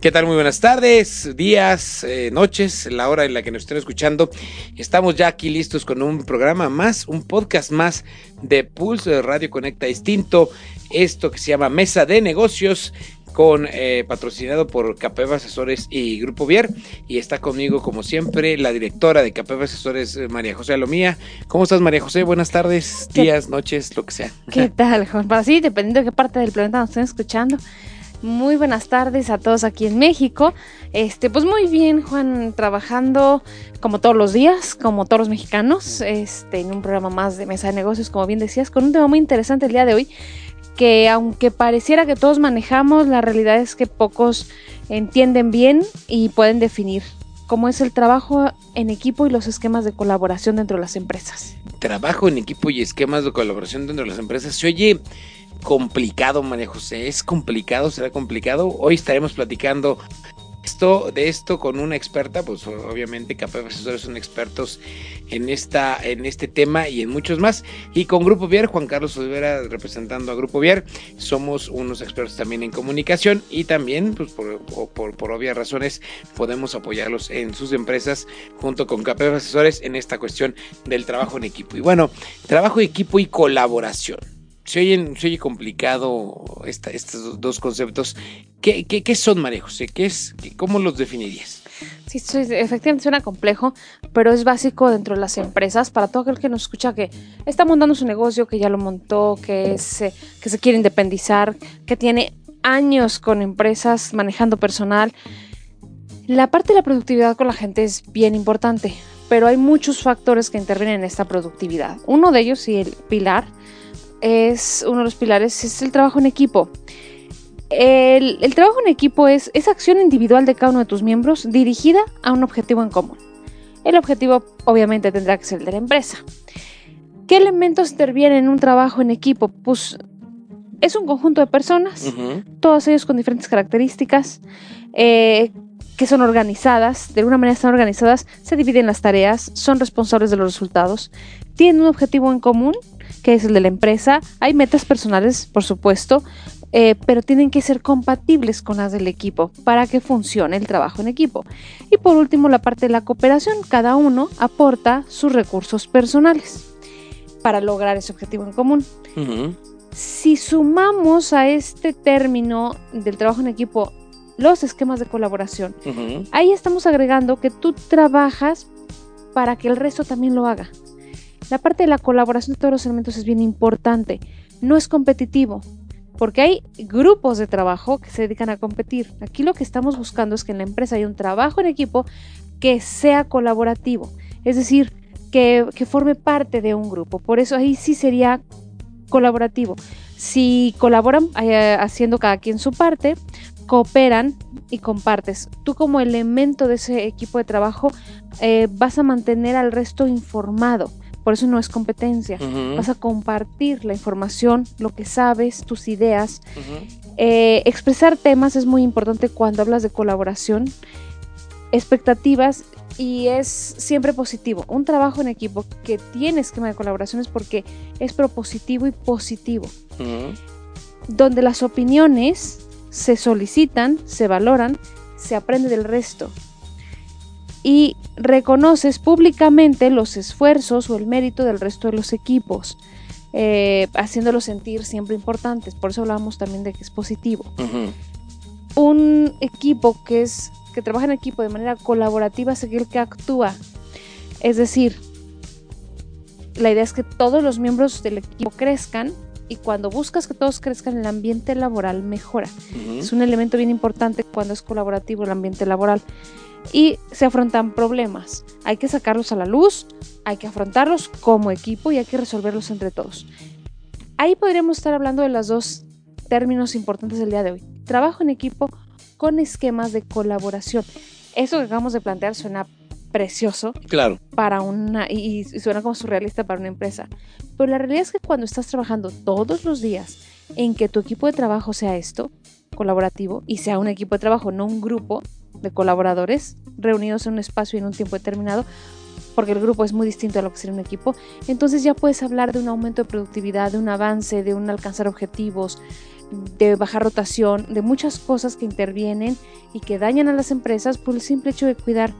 ¿Qué tal? Muy buenas tardes, días, eh, noches, la hora en la que nos estén escuchando. Estamos ya aquí listos con un programa más, un podcast más de Pulso de Radio Conecta Distinto. Esto que se llama Mesa de Negocios con eh, patrocinado por Capeva Asesores y Grupo Vier y está conmigo como siempre la directora de Capeva Asesores eh, María José Alomía. ¿Cómo estás María José? Buenas tardes, días, noches, lo que sea. ¿Qué tal, Juan? Para sí, dependiendo de qué parte del planeta nos estén escuchando. Muy buenas tardes a todos aquí en México. Este, pues muy bien, Juan, trabajando como todos los días, como todos los mexicanos, este, en un programa más de mesa de negocios, como bien decías, con un tema muy interesante el día de hoy, que aunque pareciera que todos manejamos, la realidad es que pocos entienden bien y pueden definir cómo es el trabajo en equipo y los esquemas de colaboración dentro de las empresas. Trabajo en equipo y esquemas de colaboración dentro de las empresas. Se oye complicado, María José. Es complicado, será complicado. Hoy estaremos platicando esto, de esto con una experta, pues obviamente KPF Asesores son expertos en, esta, en este tema y en muchos más. Y con Grupo Vier, Juan Carlos Olivera representando a Grupo Vier, somos unos expertos también en comunicación y también, pues por, por, por obvias razones, podemos apoyarlos en sus empresas junto con KPF Asesores en esta cuestión del trabajo en equipo. Y bueno, trabajo en equipo y colaboración se oye, complicado estos dos conceptos. ¿Qué, son, María? ¿Qué es, ¿Cómo los definirías? Sí, efectivamente suena complejo, pero es básico dentro de las empresas para todo aquel que nos escucha que está montando su negocio, que ya lo montó, que, se, que se quiere independizar, que tiene años con empresas manejando personal. La parte de la productividad con la gente es bien importante, pero hay muchos factores que intervienen en esta productividad. Uno de ellos y el pilar es uno de los pilares, es el trabajo en equipo. El, trabajo en equipo es esa acción individual de cada uno de tus miembros dirigida a un objetivo en común. El objetivo obviamente tendrá que ser el de la empresa. ¿Qué elementos intervienen en un trabajo en equipo? Pues es un conjunto de personas, todos ellos con diferentes características, eh, que son organizadas, de alguna manera están organizadas, se dividen las tareas, son responsables de los resultados, tienen un objetivo en común que es el de la empresa. Hay metas personales, por supuesto, eh, pero tienen que ser compatibles con las del equipo para que funcione el trabajo en equipo. Y por último, la parte de la cooperación. Cada uno aporta sus recursos personales para lograr ese objetivo en común. Si sumamos a este término del trabajo en equipo los esquemas de colaboración, ahí estamos agregando que tú trabajas para que el resto también lo haga. La parte de la colaboración de todos los elementos es bien importante. No es competitivo, porque hay grupos de trabajo que se dedican a competir. Aquí lo que estamos buscando es que en la empresa haya un trabajo en equipo que sea colaborativo, es decir, que, forme parte de un grupo. Por eso ahí sí sería colaborativo. Si colaboran eh, haciendo cada quien su parte, cooperan y compartes. Tú como elemento de ese equipo de trabajo eh, vas a mantener al resto informado. Por eso no es competencia. Vas a compartir la información, lo que sabes, tus ideas. Eh, expresar temas es muy importante cuando hablas de colaboración, expectativas y es siempre positivo. Un trabajo en equipo que tiene esquema de colaboración es porque es propositivo y positivo. Donde las opiniones se solicitan, se valoran, se aprende del resto y reconoces públicamente los esfuerzos o el mérito del resto de los equipos, eh, haciéndolos sentir siempre importantes. Por eso hablábamos también de que es positivo. Un equipo que es que trabaja en equipo de manera colaborativa es aquel que actúa. Es decir, la idea es que todos los miembros del equipo crezcan y cuando buscas que todos crezcan el ambiente laboral mejora. Es un elemento bien importante cuando es colaborativo el ambiente laboral y se afrontan problemas. Hay que sacarlos a la luz, hay que afrontarlos como equipo y hay que resolverlos entre todos. Ahí podríamos estar hablando de los dos términos importantes del día de hoy. Trabajo en equipo con esquemas de colaboración. Eso que acabamos de plantear suena precioso Claro. para una y, y suena como surrealista para una empresa. Pero la realidad es que cuando estás trabajando todos los días en que tu equipo de trabajo sea esto, colaborativo, y sea un equipo de trabajo, no un grupo de colaboradores reunidos en un espacio y en un tiempo determinado, porque el grupo es muy distinto a lo que sería un equipo, entonces ya puedes hablar de un aumento de productividad, de un avance, de un alcanzar objetivos, de bajar rotación, de muchas cosas que intervienen y que dañan a las empresas por el simple hecho de cuidar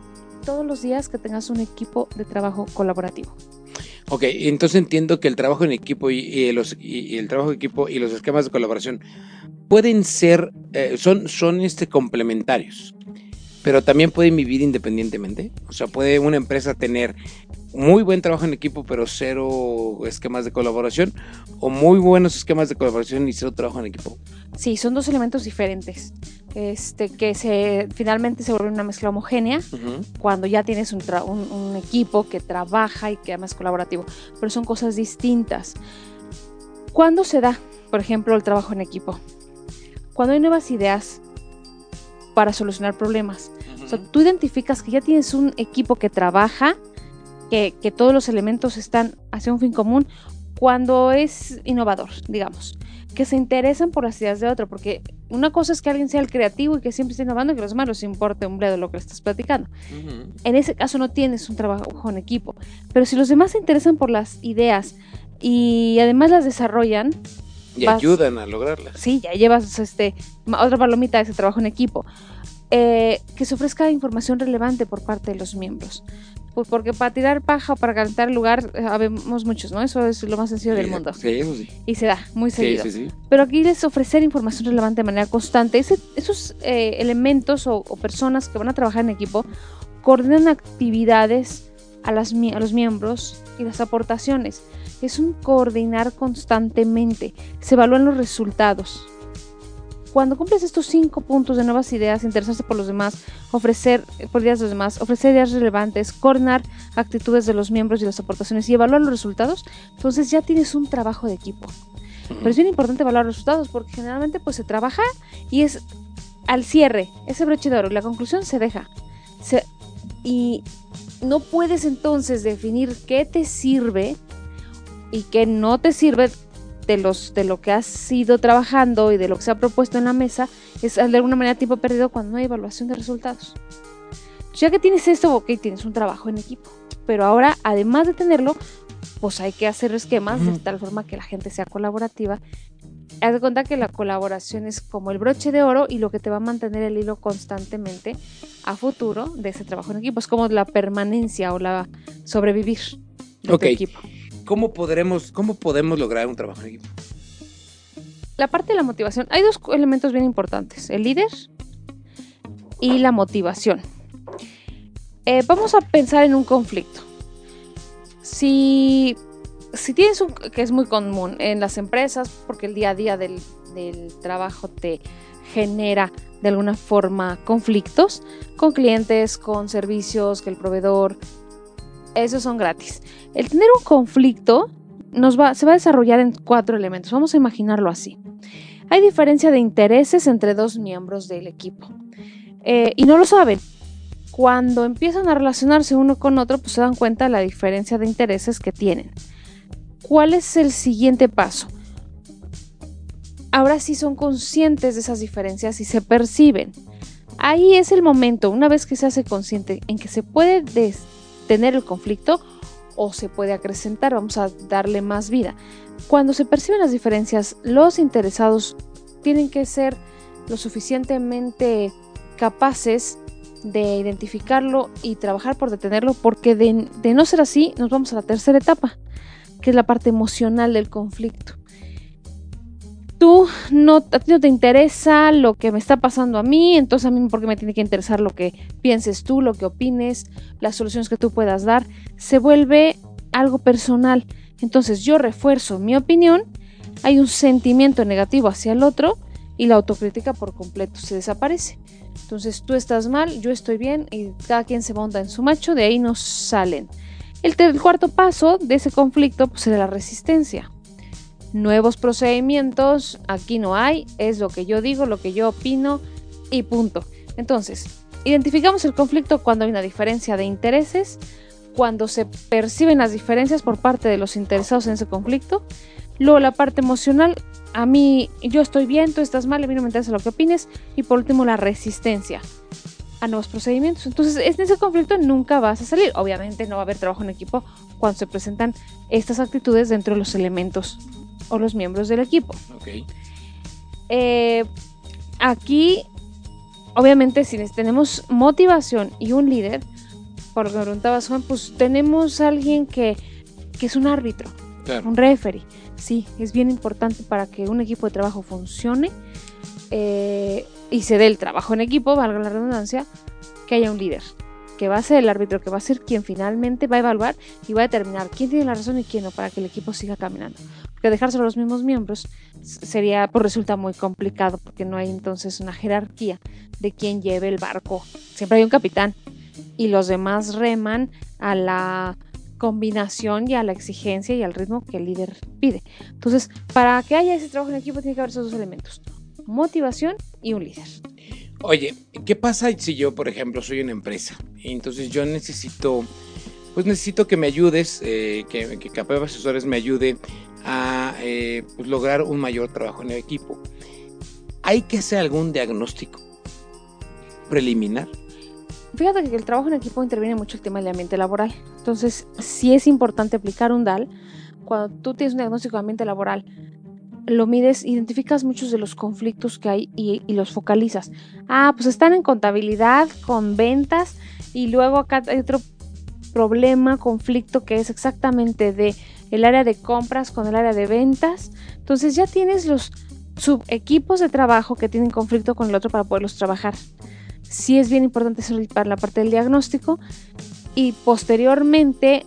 todos los días que tengas un equipo de trabajo colaborativo. Ok, entonces entiendo que el trabajo en equipo y, los, y el trabajo en equipo y los esquemas de colaboración pueden ser, eh, son, son este, complementarios, pero también pueden vivir independientemente. O sea, puede una empresa tener muy buen trabajo en equipo, pero cero esquemas de colaboración, o muy buenos esquemas de colaboración y cero trabajo en equipo. Sí, son dos elementos diferentes, este, que se, finalmente se vuelven una mezcla homogénea cuando ya tienes un- un equipo que trabaja y que además es colaborativo, pero son cosas distintas. ¿Cuándo se da, por ejemplo, el trabajo en equipo? Cuando hay nuevas ideas para solucionar problemas. O sea, tú identificas que ya tienes un equipo que trabaja, que, que todos los elementos están hacia un fin común, cuando es innovador, digamos, que se interesan por las ideas de otro, porque una cosa es que alguien sea el creativo y que siempre esté innovando y que a los demás les importe un bledo lo que le estás platicando. En ese caso no tienes un trabajo en equipo, pero si los demás se interesan por las ideas y además las desarrollan, Y Vas- ayudan a lograrlas. sí, ya llevas este, otra palomita de ese trabajo en equipo. Eh, que se ofrezca información relevante por parte de los miembros. Pues porque para tirar paja o para calentar el lugar, eh, habemos muchos, ¿no? Eso es lo más sencillo del Sí, mundo. Sí, eso sí. Y se da muy seguido. sí, sí. Pero aquí es ofrecer información relevante de manera constante. Ese- esos eh, elementos o, o personas que van a trabajar en equipo coordinan actividades a, las, a los miembros y las aportaciones. Es un coordinar constantemente. Se evalúan los resultados. Cuando cumples estos cinco puntos de nuevas ideas, interesarse por los demás, ofrecer por ideas de los demás, ofrecer ideas relevantes, coordinar actitudes de los miembros y las aportaciones y evaluar los resultados, entonces ya tienes un trabajo de equipo. Pero es bien importante evaluar los resultados porque generalmente pues se trabaja y es al cierre, ese broche de oro, la conclusión se deja. Se- y no puedes entonces definir qué te sirve y qué no te sirve de, los, de lo que has ido trabajando y de lo que se ha propuesto en la mesa, es de alguna manera tiempo perdido cuando no hay evaluación de resultados. Ya que tienes esto, ok, tienes un trabajo en equipo. Pero ahora, además de tenerlo, pues hay que hacer esquemas de tal forma que la gente sea colaborativa. Haz de cuenta que la colaboración es como el broche de oro y lo que te va a mantener el hilo constantemente a futuro de ese trabajo en equipo. Es como la permanencia o la sobrevivir de Ok. tu equipo. ¿Cómo podremos, ¿Cómo podemos lograr un trabajo en equipo? La parte de la motivación. Hay dos elementos bien importantes. El líder y la motivación. Eh, vamos a pensar en un conflicto. Si, si tienes un, que es muy común en las empresas, porque el día a día del, del trabajo te genera de alguna forma conflictos con clientes, con servicios, que el proveedor, esos son gratis. El tener un conflicto nos va, se va a desarrollar en cuatro elementos. Vamos a imaginarlo así. Hay diferencia de intereses entre dos miembros del equipo. Eh, y no lo saben. Cuando empiezan a relacionarse uno con otro, pues se dan cuenta de la diferencia de intereses que tienen. ¿Cuál es el siguiente paso? Ahora sí son conscientes de esas diferencias y se perciben. Ahí es el momento, una vez que se hace consciente en que se puede des- el conflicto o se puede acrecentar, vamos a darle más vida. Cuando se perciben las diferencias, los interesados tienen que ser lo suficientemente capaces de identificarlo y trabajar por detenerlo, porque de, de no ser así, nos vamos a la tercera etapa, que es la parte emocional del conflicto. Tú no, a ti no te interesa lo que me está pasando a mí, entonces a mí porque me tiene que interesar lo que pienses tú, lo que opines, las soluciones que tú puedas dar, se vuelve algo personal. Entonces yo refuerzo mi opinión, hay un sentimiento negativo hacia el otro y la autocrítica por completo se desaparece. Entonces tú estás mal, yo estoy bien y cada quien se monta en su macho, de ahí nos salen. El, cuarto paso de ese conflicto pues, será la resistencia. Nuevos procedimientos, aquí no hay, es lo que yo digo, lo que yo opino y punto. Entonces, identificamos el conflicto cuando hay una diferencia de intereses, cuando se perciben las diferencias por parte de los interesados en ese conflicto. Luego la parte emocional, a mí yo estoy bien, tú estás mal, a mí no me interesa lo que opines. Y por último la resistencia a nuevos procedimientos. Entonces, en ese conflicto nunca vas a salir. Obviamente no va a haber trabajo en equipo cuando se presentan estas actitudes dentro de los elementos o los miembros del equipo. Eh, aquí, obviamente, si tenemos motivación y un líder, por lo que me preguntabas, Juan, pues tenemos alguien que, que es un árbitro, Claro. un referee. Sí, es bien importante para que un equipo de trabajo funcione eh, y se dé el trabajo en equipo, valga la redundancia, que haya un líder, que va a ser el árbitro, que va a ser quien finalmente va a evaluar y va a determinar quién tiene la razón y quién no, para que el equipo siga caminando. Porque dejárselo a los mismos miembros sería, pues resulta muy complicado, porque no hay entonces una jerarquía de quién lleve el barco. Siempre hay un capitán y los demás reman a la combinación y a la exigencia y al ritmo que el líder pide. Entonces, para que haya ese trabajo en equipo tiene que haber esos dos elementos, motivación y un líder. Oye, ¿qué pasa si yo, por ejemplo, soy una empresa? Y entonces yo necesito, pues necesito que me ayudes, eh, que, que Asesores me ayude a eh, pues, lograr un mayor trabajo en el equipo. ¿Hay que hacer algún diagnóstico preliminar? Fíjate que el trabajo en equipo interviene mucho el tema del ambiente laboral. Entonces, sí es importante aplicar un DAL. Cuando tú tienes un diagnóstico de ambiente laboral, lo mides, identificas muchos de los conflictos que hay y, los focalizas. Ah, pues están en contabilidad, con ventas, y luego acá hay otro problema, conflicto que es exactamente de el área de compras con el área de ventas. Entonces ya tienes los subequipos de trabajo que tienen conflicto con el otro para poderlos trabajar sí es bien importante hacer para la parte del diagnóstico y posteriormente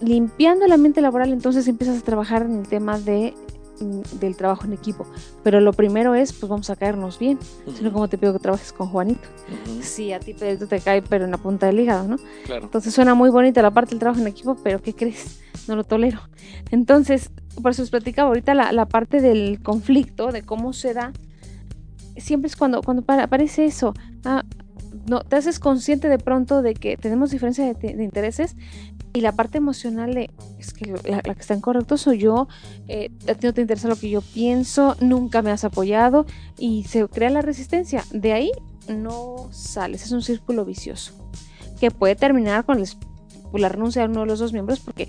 limpiando el ambiente laboral entonces empiezas a trabajar en el tema de del trabajo en equipo pero lo primero es pues vamos a caernos bien sino como te pido que trabajes con Juanito Ujú, sí a ti Pedrito te cae pero en la punta del hígado no claro. entonces suena muy bonita la parte del trabajo en equipo, pero ¿qué crees? No lo tolero. Entonces, por eso os platicaba ahorita la, la parte del conflicto, de cómo se da. Siempre es cuando, cuando para- aparece eso. ah, no, te haces consciente de pronto de que tenemos diferencia de, intereses y la parte emocional de, es que la, que está en correcto soy yo, eh, a ti no te interesa lo que yo pienso, nunca me has apoyado y se crea la resistencia. De ahí no sales, es un círculo vicioso que puede terminar con la renuncia de uno de los dos miembros porque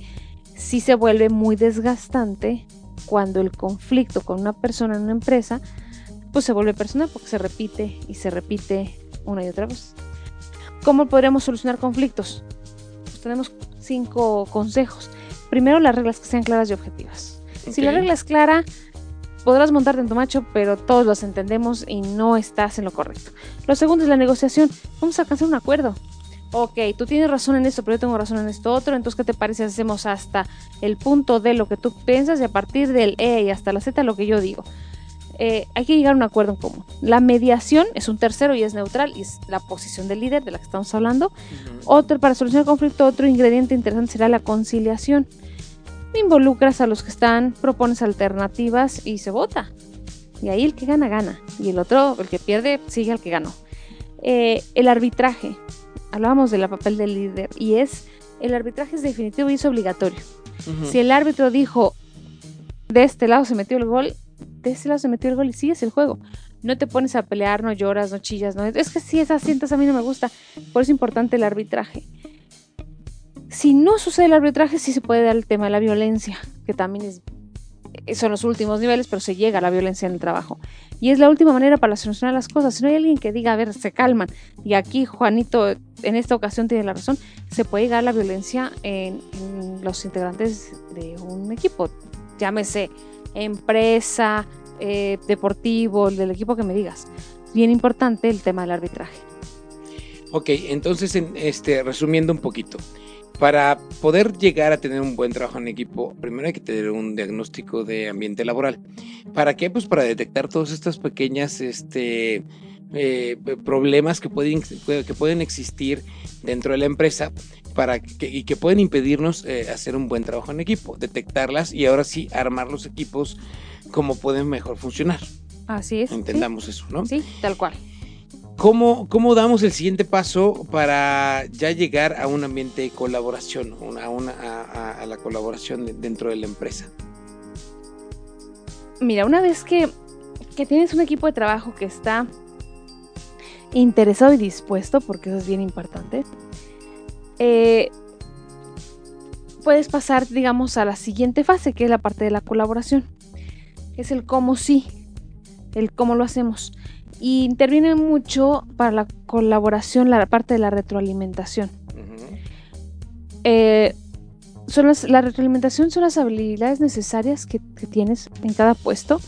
sí se vuelve muy desgastante cuando el conflicto con una persona en una empresa pues se vuelve personal porque se repite y se repite una y otra vez. ¿Cómo podríamos solucionar conflictos? Pues tenemos cinco consejos. Primero, las reglas que sean claras y objetivas. Si la regla es clara, podrás montarte en tu macho, pero todos los entendemos y no estás en lo correcto. Lo segundo es la negociación. Vamos a alcanzar un acuerdo. Ok, tú tienes razón en esto, pero yo tengo razón en esto otro. Entonces, ¿qué te parece? Hacemos hasta el punto de lo que tú piensas y a partir del E y hasta la Z lo que yo digo. Eh, hay que llegar a un acuerdo en común. La mediación es un tercero y es neutral y es la posición del líder de la que estamos hablando. Otro, para solucionar el conflicto, otro ingrediente interesante será la conciliación. Involucras a los que están, propones alternativas y se vota. Y ahí el que gana, gana. Y el otro, el que pierde, sigue al que ganó. Eh, el arbitraje. Hablábamos del papel del líder. Y es, el arbitraje es definitivo y es obligatorio. Si el árbitro dijo, de este lado se metió el gol, de lado se metió el gol y sigues el juego. No te pones a pelear, no lloras, no chillas, no. Es que si esas cintas a mí no me gusta. Por eso es importante el arbitraje. Si no sucede el arbitraje, sí se puede dar el tema de la violencia, que también es, son los últimos niveles, pero se llega a la violencia en el trabajo. Y es la última manera para solucionar las cosas. Si no hay alguien que diga, a ver, se calman, y aquí Juanito en esta ocasión tiene la razón, se puede llegar a la violencia en, en los integrantes de un equipo. Llámese empresa, eh, deportivo, del equipo que me digas. Bien importante el tema del arbitraje. Ok, entonces, en, este, resumiendo un poquito, para poder llegar a tener un buen trabajo en equipo, primero hay que tener un diagnóstico de ambiente laboral. ¿Para qué? Pues para detectar todas estas pequeñas este, eh, problemas que pueden, que pueden existir dentro de la empresa para que, y que pueden impedirnos eh, hacer un buen trabajo en equipo, detectarlas y ahora sí armar los equipos como pueden mejor funcionar. Así es. ¿sí? Entendamos eso, ¿no? Sí, tal cual. ¿Cómo, ¿Cómo damos el siguiente paso para ya llegar a un ambiente de colaboración, a, una, a, a la colaboración de- dentro de la empresa? Mira, una vez que, que tienes un equipo de trabajo que está interesado y dispuesto, porque eso es bien importante, eh, puedes pasar, digamos, a la siguiente fase, que es la parte de la colaboración. Es el cómo sí, el cómo lo hacemos. Y interviene mucho para la colaboración la parte de la retroalimentación. Eh, son las- la retroalimentación son las habilidades necesarias que, que tienes en cada puesto.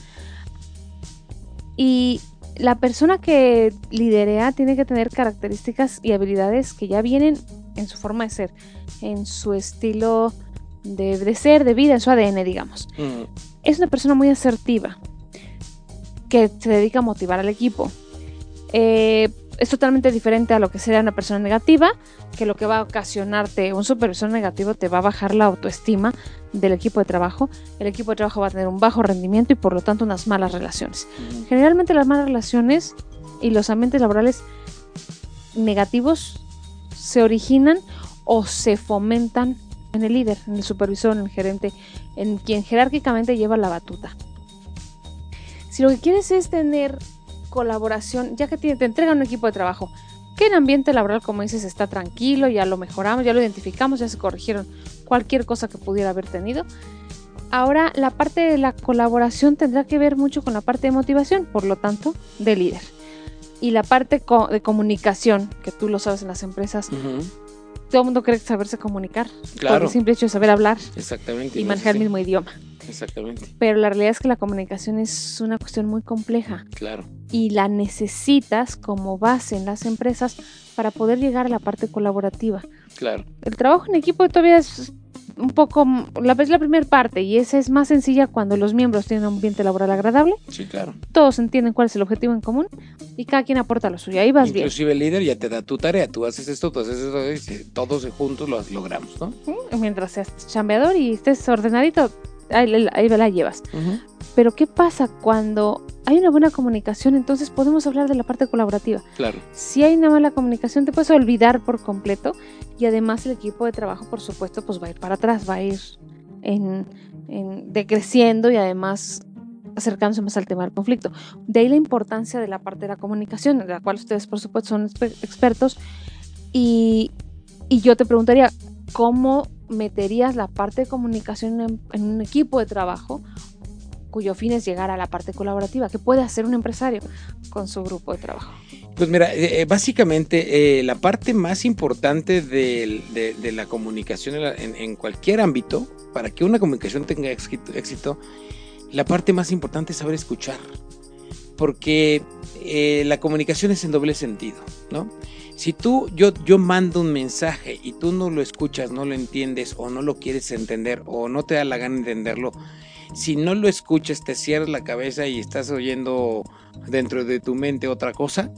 Y la persona que liderea tiene que tener características y habilidades que ya vienen en su forma de ser, en su estilo de, de ser, de vida, en su ADN, digamos. Mm, Es una persona muy asertiva, que se dedica a motivar al equipo. Eh, es totalmente diferente a lo que sería una persona negativa, que lo que va a ocasionarte, un supervisor negativo te va a bajar la autoestima del equipo de trabajo. El equipo de trabajo va a tener un bajo rendimiento y por lo tanto unas malas relaciones. Generalmente las malas relaciones y los ambientes laborales negativos se originan o se fomentan en el líder, en el supervisor, en el gerente, en quien jerárquicamente lleva la batuta. Si lo que quieres es tener colaboración, ya que te, te entregan un equipo de trabajo, que en ambiente laboral, como dices, está tranquilo, ya lo mejoramos, ya lo identificamos, ya se corrigieron cualquier cosa que pudiera haber tenido. Ahora la parte de la colaboración tendrá que ver mucho con la parte de motivación, por lo tanto, de líder. Y la parte de comunicación, que tú lo sabes en las empresas, Ujú. Todo el mundo cree saberse comunicar. Por Claro, el simple hecho de saber hablar exactamente. y no manejar el mismo idioma. Exactamente, Pero la realidad es que la comunicación es una cuestión muy compleja claro. y la necesitas como base en las empresas para poder llegar a la parte colaborativa. Claro, El trabajo en equipo todavía es un poco, la, es la primera parte y esa es más sencilla cuando los miembros tienen un ambiente laboral agradable, sí, claro. todos entienden cuál es el objetivo en común y cada quien aporta lo suyo. Ahí vas bien. Inclusive el líder ya te da tu tarea, tú haces esto, tú haces esto, y todos juntos lo logramos, ¿no? Mientras seas chambeador y estés ordenadito, ahí, ahí la llevas. Pero ¿qué pasa cuando hay una buena comunicación? Entonces podemos hablar de la parte colaborativa. Claro, Si hay una mala comunicación, te puedes olvidar por completo y además el equipo de trabajo, por supuesto, pues va a ir para atrás, va a ir en, en- decreciendo y además acercándose más al tema del conflicto. De ahí la importancia de la parte de la comunicación, de la cual ustedes, por supuesto, son exper- expertos. Y, y yo te preguntaría, ¿cómo meterías la parte de comunicación en, en un equipo de trabajo cuyo fin es llegar a la parte colaborativa? ¿Qué puede hacer un empresario con su grupo de trabajo? Pues mira, eh, eh, básicamente eh, la parte más importante del- de, de la comunicación en- en cualquier ámbito, para que una comunicación tenga éxito, éxito, la parte más importante es saber escuchar, porque eh, la comunicación es en doble sentido, ¿no? Si tú, yo, yo mando un mensaje y tú no lo escuchas, no lo entiendes o no lo quieres entender o no te da la gana de entenderlo, si no lo escuchas, te cierras la cabeza y estás oyendo dentro de tu mente otra cosa,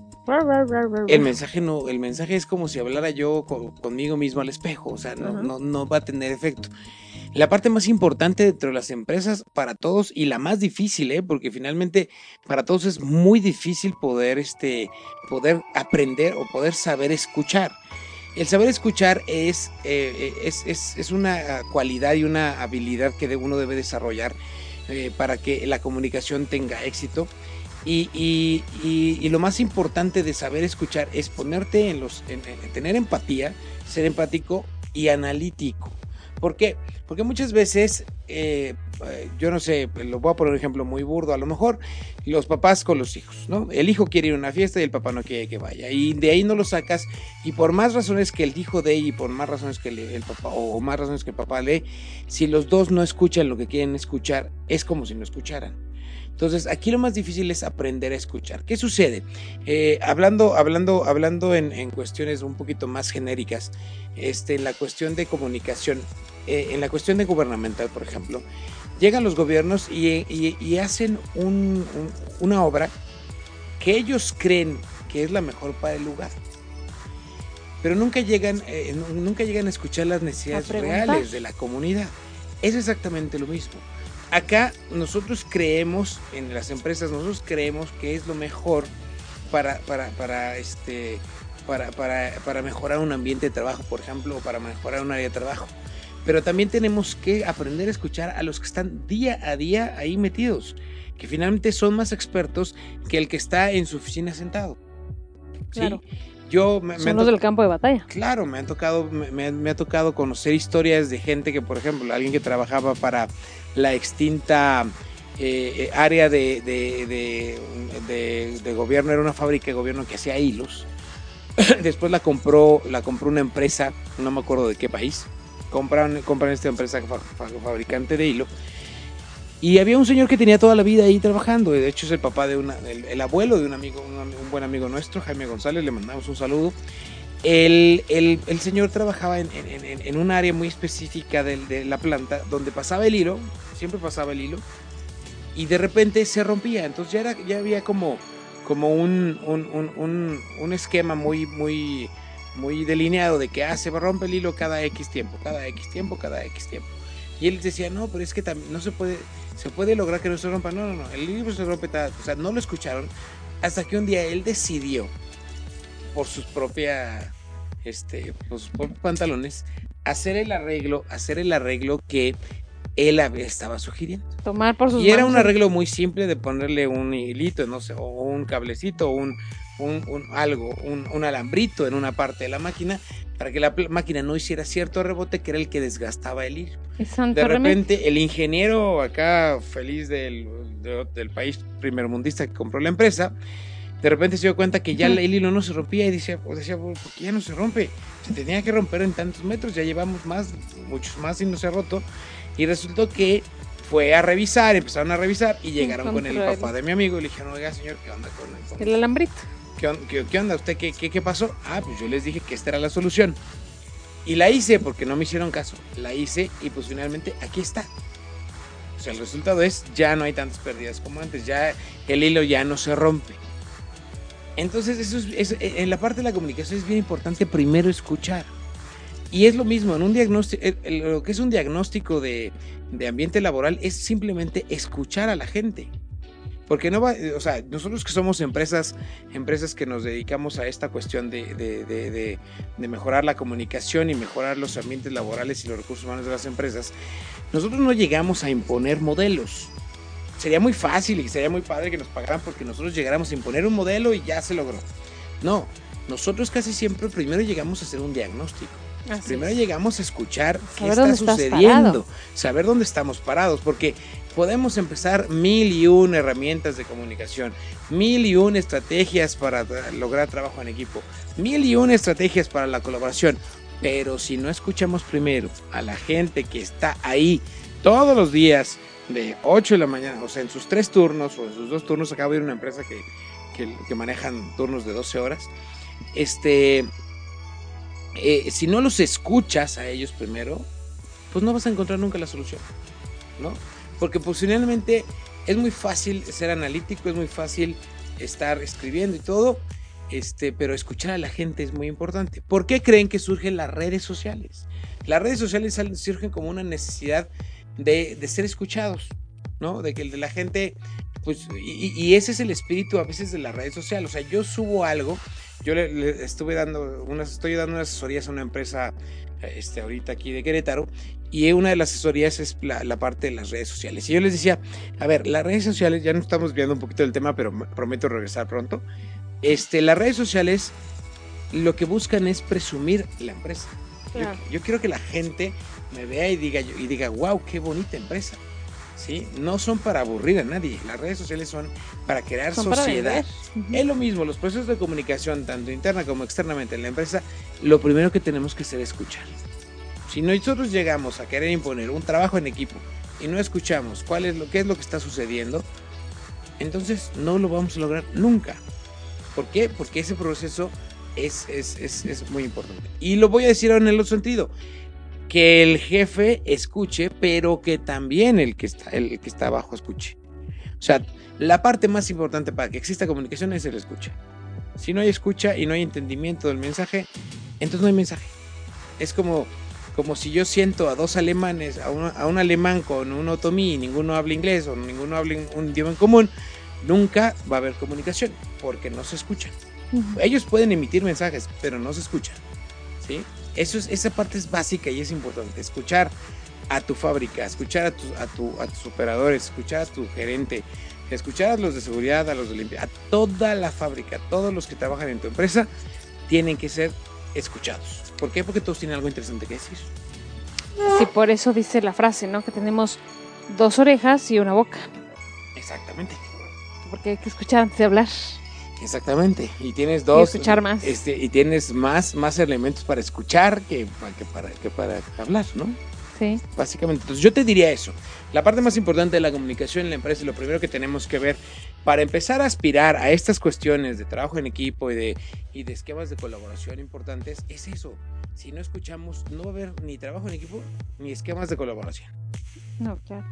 el mensaje no, el mensaje es como si hablara yo co- conmigo mismo al espejo, o sea, no, no, no va a tener efecto. La parte más importante dentro de las empresas para todos y la más difícil, ¿eh? porque finalmente para todos es muy difícil poder, este, poder aprender o poder saber escuchar. El saber escuchar es, eh, eh, es, es- es una cualidad y una habilidad que uno debe desarrollar eh, para que la comunicación tenga éxito. Y, y- y- y lo más importante de saber escuchar es ponerte en los, en- en tener empatía, ser empático y analítico. ¿Por qué? Porque muchas veces, eh, eh, yo no sé, lo voy a poner un ejemplo muy burdo, a lo mejor los papás con los hijos, ¿no? El hijo quiere ir a una fiesta y el papá no quiere que vaya. Y de ahí no lo sacas y por más razones que el hijo dé y por más razones que el, el papá, o más razones que el papá lee, si los dos no escuchan lo que quieren escuchar, es como si no escucharan. Entonces, aquí lo más difícil es aprender a escuchar. ¿Qué sucede? Eh, hablando, hablando, hablando en, en cuestiones un poquito más genéricas, este, en la cuestión de comunicación, eh, en la cuestión de gubernamental, por ejemplo, llegan los gobiernos y, y- y hacen un- un- una obra que ellos creen que es la mejor para el lugar. Pero nunca llegan, eh, nu- nunca llegan a escuchar las necesidades reales de la comunidad. Es exactamente lo mismo. Acá nosotros creemos, en las empresas, nosotros creemos que es lo mejor para, para, para, este, para, para, para mejorar un ambiente de trabajo, por ejemplo, o para mejorar un área de trabajo. Pero también tenemos que aprender a escuchar a los que están día a día ahí metidos, que finalmente son más expertos que el que está en su oficina sentado. ¿sí? Claro. Yo me, Son los del campo de batalla. Claro, me han tocado, me- me ha tocado conocer historias de gente que, por ejemplo, alguien que trabajaba para la extinta eh, eh, área de, de- de- de- de gobierno, era una fábrica de gobierno que hacía hilos. Después la compró, la compró una empresa, no me acuerdo de qué país. Compran, compran esta empresa fa- fa- fabricante de hilo. Y había un señor que tenía toda la vida ahí trabajando. De hecho, es el papá de una, el, el abuelo de un amigo, un, un buen amigo nuestro, Jaime González. Le mandamos un saludo. El, el- el señor trabajaba en, en- en- un área muy específica del- de, la planta donde pasaba el hilo, siempre pasaba el hilo, y de repente se rompía. Entonces ya, era, ya había como, como un, un, un- un- esquema muy, muy, muy delineado de que ah, se rompe el hilo cada X tiempo, cada X tiempo, cada X tiempo. Y él decía, no, pero es que también no se puede, se puede lograr que no se rompa. No, no, no, el hilo se rompe, ta- o sea, no lo escucharon hasta que un día él decidió, por sus propias, este, por sus propios pantalones, hacer el arreglo, hacer el arreglo que él estaba sugiriendo. Tomar por sus Y era manos un arreglo muy simple de ponerle un hilito, no sé, o un cablecito, o un, un, un algo, un, un alambrito en una parte de la máquina para que la máquina no hiciera cierto rebote que era el que desgastaba el hilo. De repente, el ingeniero acá feliz del, de- del país primermundista que compró la empresa, de repente se dio cuenta que ya el hilo no se rompía y decía, o decía, ¿por qué ya no se rompe? Se tenía que romper en tantos metros, ya llevamos más, muchos más y no se ha roto. Y resultó que fue a revisar, empezaron a revisar y llegaron con el papá de mi amigo y le dijeron, oiga señor, ¿qué onda con el- con El alambrito. ¿Qué, qué- qué onda? ¿Usted qué, qué, qué pasó? Ah, pues yo les dije que esta era la solución. Y la hice porque no me hicieron caso. La hice y pues finalmente aquí está. O sea, el resultado es ya no hay tantas pérdidas como antes. Ya el hilo ya no se rompe. Entonces, eso es, es- en la parte de la comunicación es bien importante primero escuchar. Y es lo mismo, en un diagnóstico, el- lo que es un diagnóstico de, de ambiente laboral es simplemente escuchar a la gente. Porque no va, o sea, nosotros que somos empresas, empresas que nos dedicamos a esta cuestión de- de- de- de mejorar la comunicación y mejorar los ambientes laborales y los recursos humanos de las empresas, nosotros no llegamos a imponer modelos. Sería muy fácil y sería muy padre que nos pagaran porque nosotros llegáramos a imponer un modelo y ya se logró. No, nosotros casi siempre primero llegamos a hacer un diagnóstico. Así Primero es. llegamos a escuchar qué Saber está sucediendo, saber dónde estamos parados, porque podemos empezar mil y un herramientas de comunicación, mil y un estrategias para lograr trabajo en equipo, mil y un estrategias para la colaboración, pero si no escuchamos primero a la gente que está ahí todos los días de 8 de la mañana, o sea, en sus tres turnos o en sus dos turnos, acabo de ir a una empresa que, que, que manejan turnos de 12 horas, este, eh, si no los escuchas a ellos primero, pues no vas a encontrar nunca la solución, ¿no? Porque posiblemente es muy fácil ser analítico, es muy fácil estar escribiendo y todo, este, pero escuchar a la gente es muy importante. ¿Por qué creen que surgen las redes sociales? Las redes sociales surgen como una necesidad de, de ser escuchados, ¿no? De que la gente, pues, y, y ese es el espíritu a veces de las redes sociales. O sea, yo subo algo, yo le, le estuve dando unas, estoy dando unas asesorías a una empresa, este, ahorita aquí de Querétaro, y una de las asesorías es la, la parte de las redes sociales. Y yo les decía, a ver, las redes sociales, ya nos estamos viendo un poquito del tema, pero me- prometo regresar pronto. Este, las redes sociales lo que buscan es presumir la empresa. Yo-. Yo, quiero que la gente me vea y diga, y diga, wow, qué bonita empresa. ¿Sí? No son para aburrir a nadie. Las redes sociales son para crear Son para sociedad. Es lo mismo, los procesos de comunicación, tanto interna como externamente en la empresa, lo primero que tenemos que hacer es escuchar. Si nosotros llegamos a querer imponer un trabajo en equipo y no escuchamos cuál es lo, qué es lo que está sucediendo, entonces no lo vamos a lograr nunca. ¿Por qué? Porque ese proceso es, es, es, es muy importante. Y lo voy a decir ahora en el otro sentido. Que el jefe escuche, pero que también el que está, el que está abajo escuche. O sea, la parte más importante para que exista comunicación es el escucha. Si no hay escucha y no hay entendimiento del mensaje, entonces no hay mensaje. Es como, como si yo siento a dos alemanes, a un, a un alemán con un otomí y ninguno habla inglés o ninguno habla un idioma en común, nunca va a haber comunicación porque no se escuchan. Ellos pueden emitir mensajes, pero no se escuchan. ¿Sí? Eso es, esa parte es básica y es importante. Escuchar a tu fábrica, escuchar a, tu- a, tu- a tus operadores, escuchar a tu gerente, escuchar a los de seguridad, a los de limpieza, a toda la fábrica, todos los que trabajan en tu empresa, tienen que ser escuchados. ¿Por qué? Porque todos tienen algo interesante que decir. Sí, por eso dice la frase, ¿no? Que tenemos dos orejas y una boca. Exactamente. Porque hay que escuchar antes de hablar. Exactamente. Y tienes Y dos. escuchar más. Este, y tienes más, más elementos para escuchar que, que para, que para hablar, ¿no? Sí. Básicamente. Entonces yo te diría eso. La parte más importante de la comunicación en la empresa y lo primero que tenemos que ver para empezar a aspirar a estas cuestiones de trabajo en equipo y de, y de esquemas de colaboración importantes es eso. Si no escuchamos, no va a haber ni trabajo en equipo ni esquemas de colaboración. No, claro.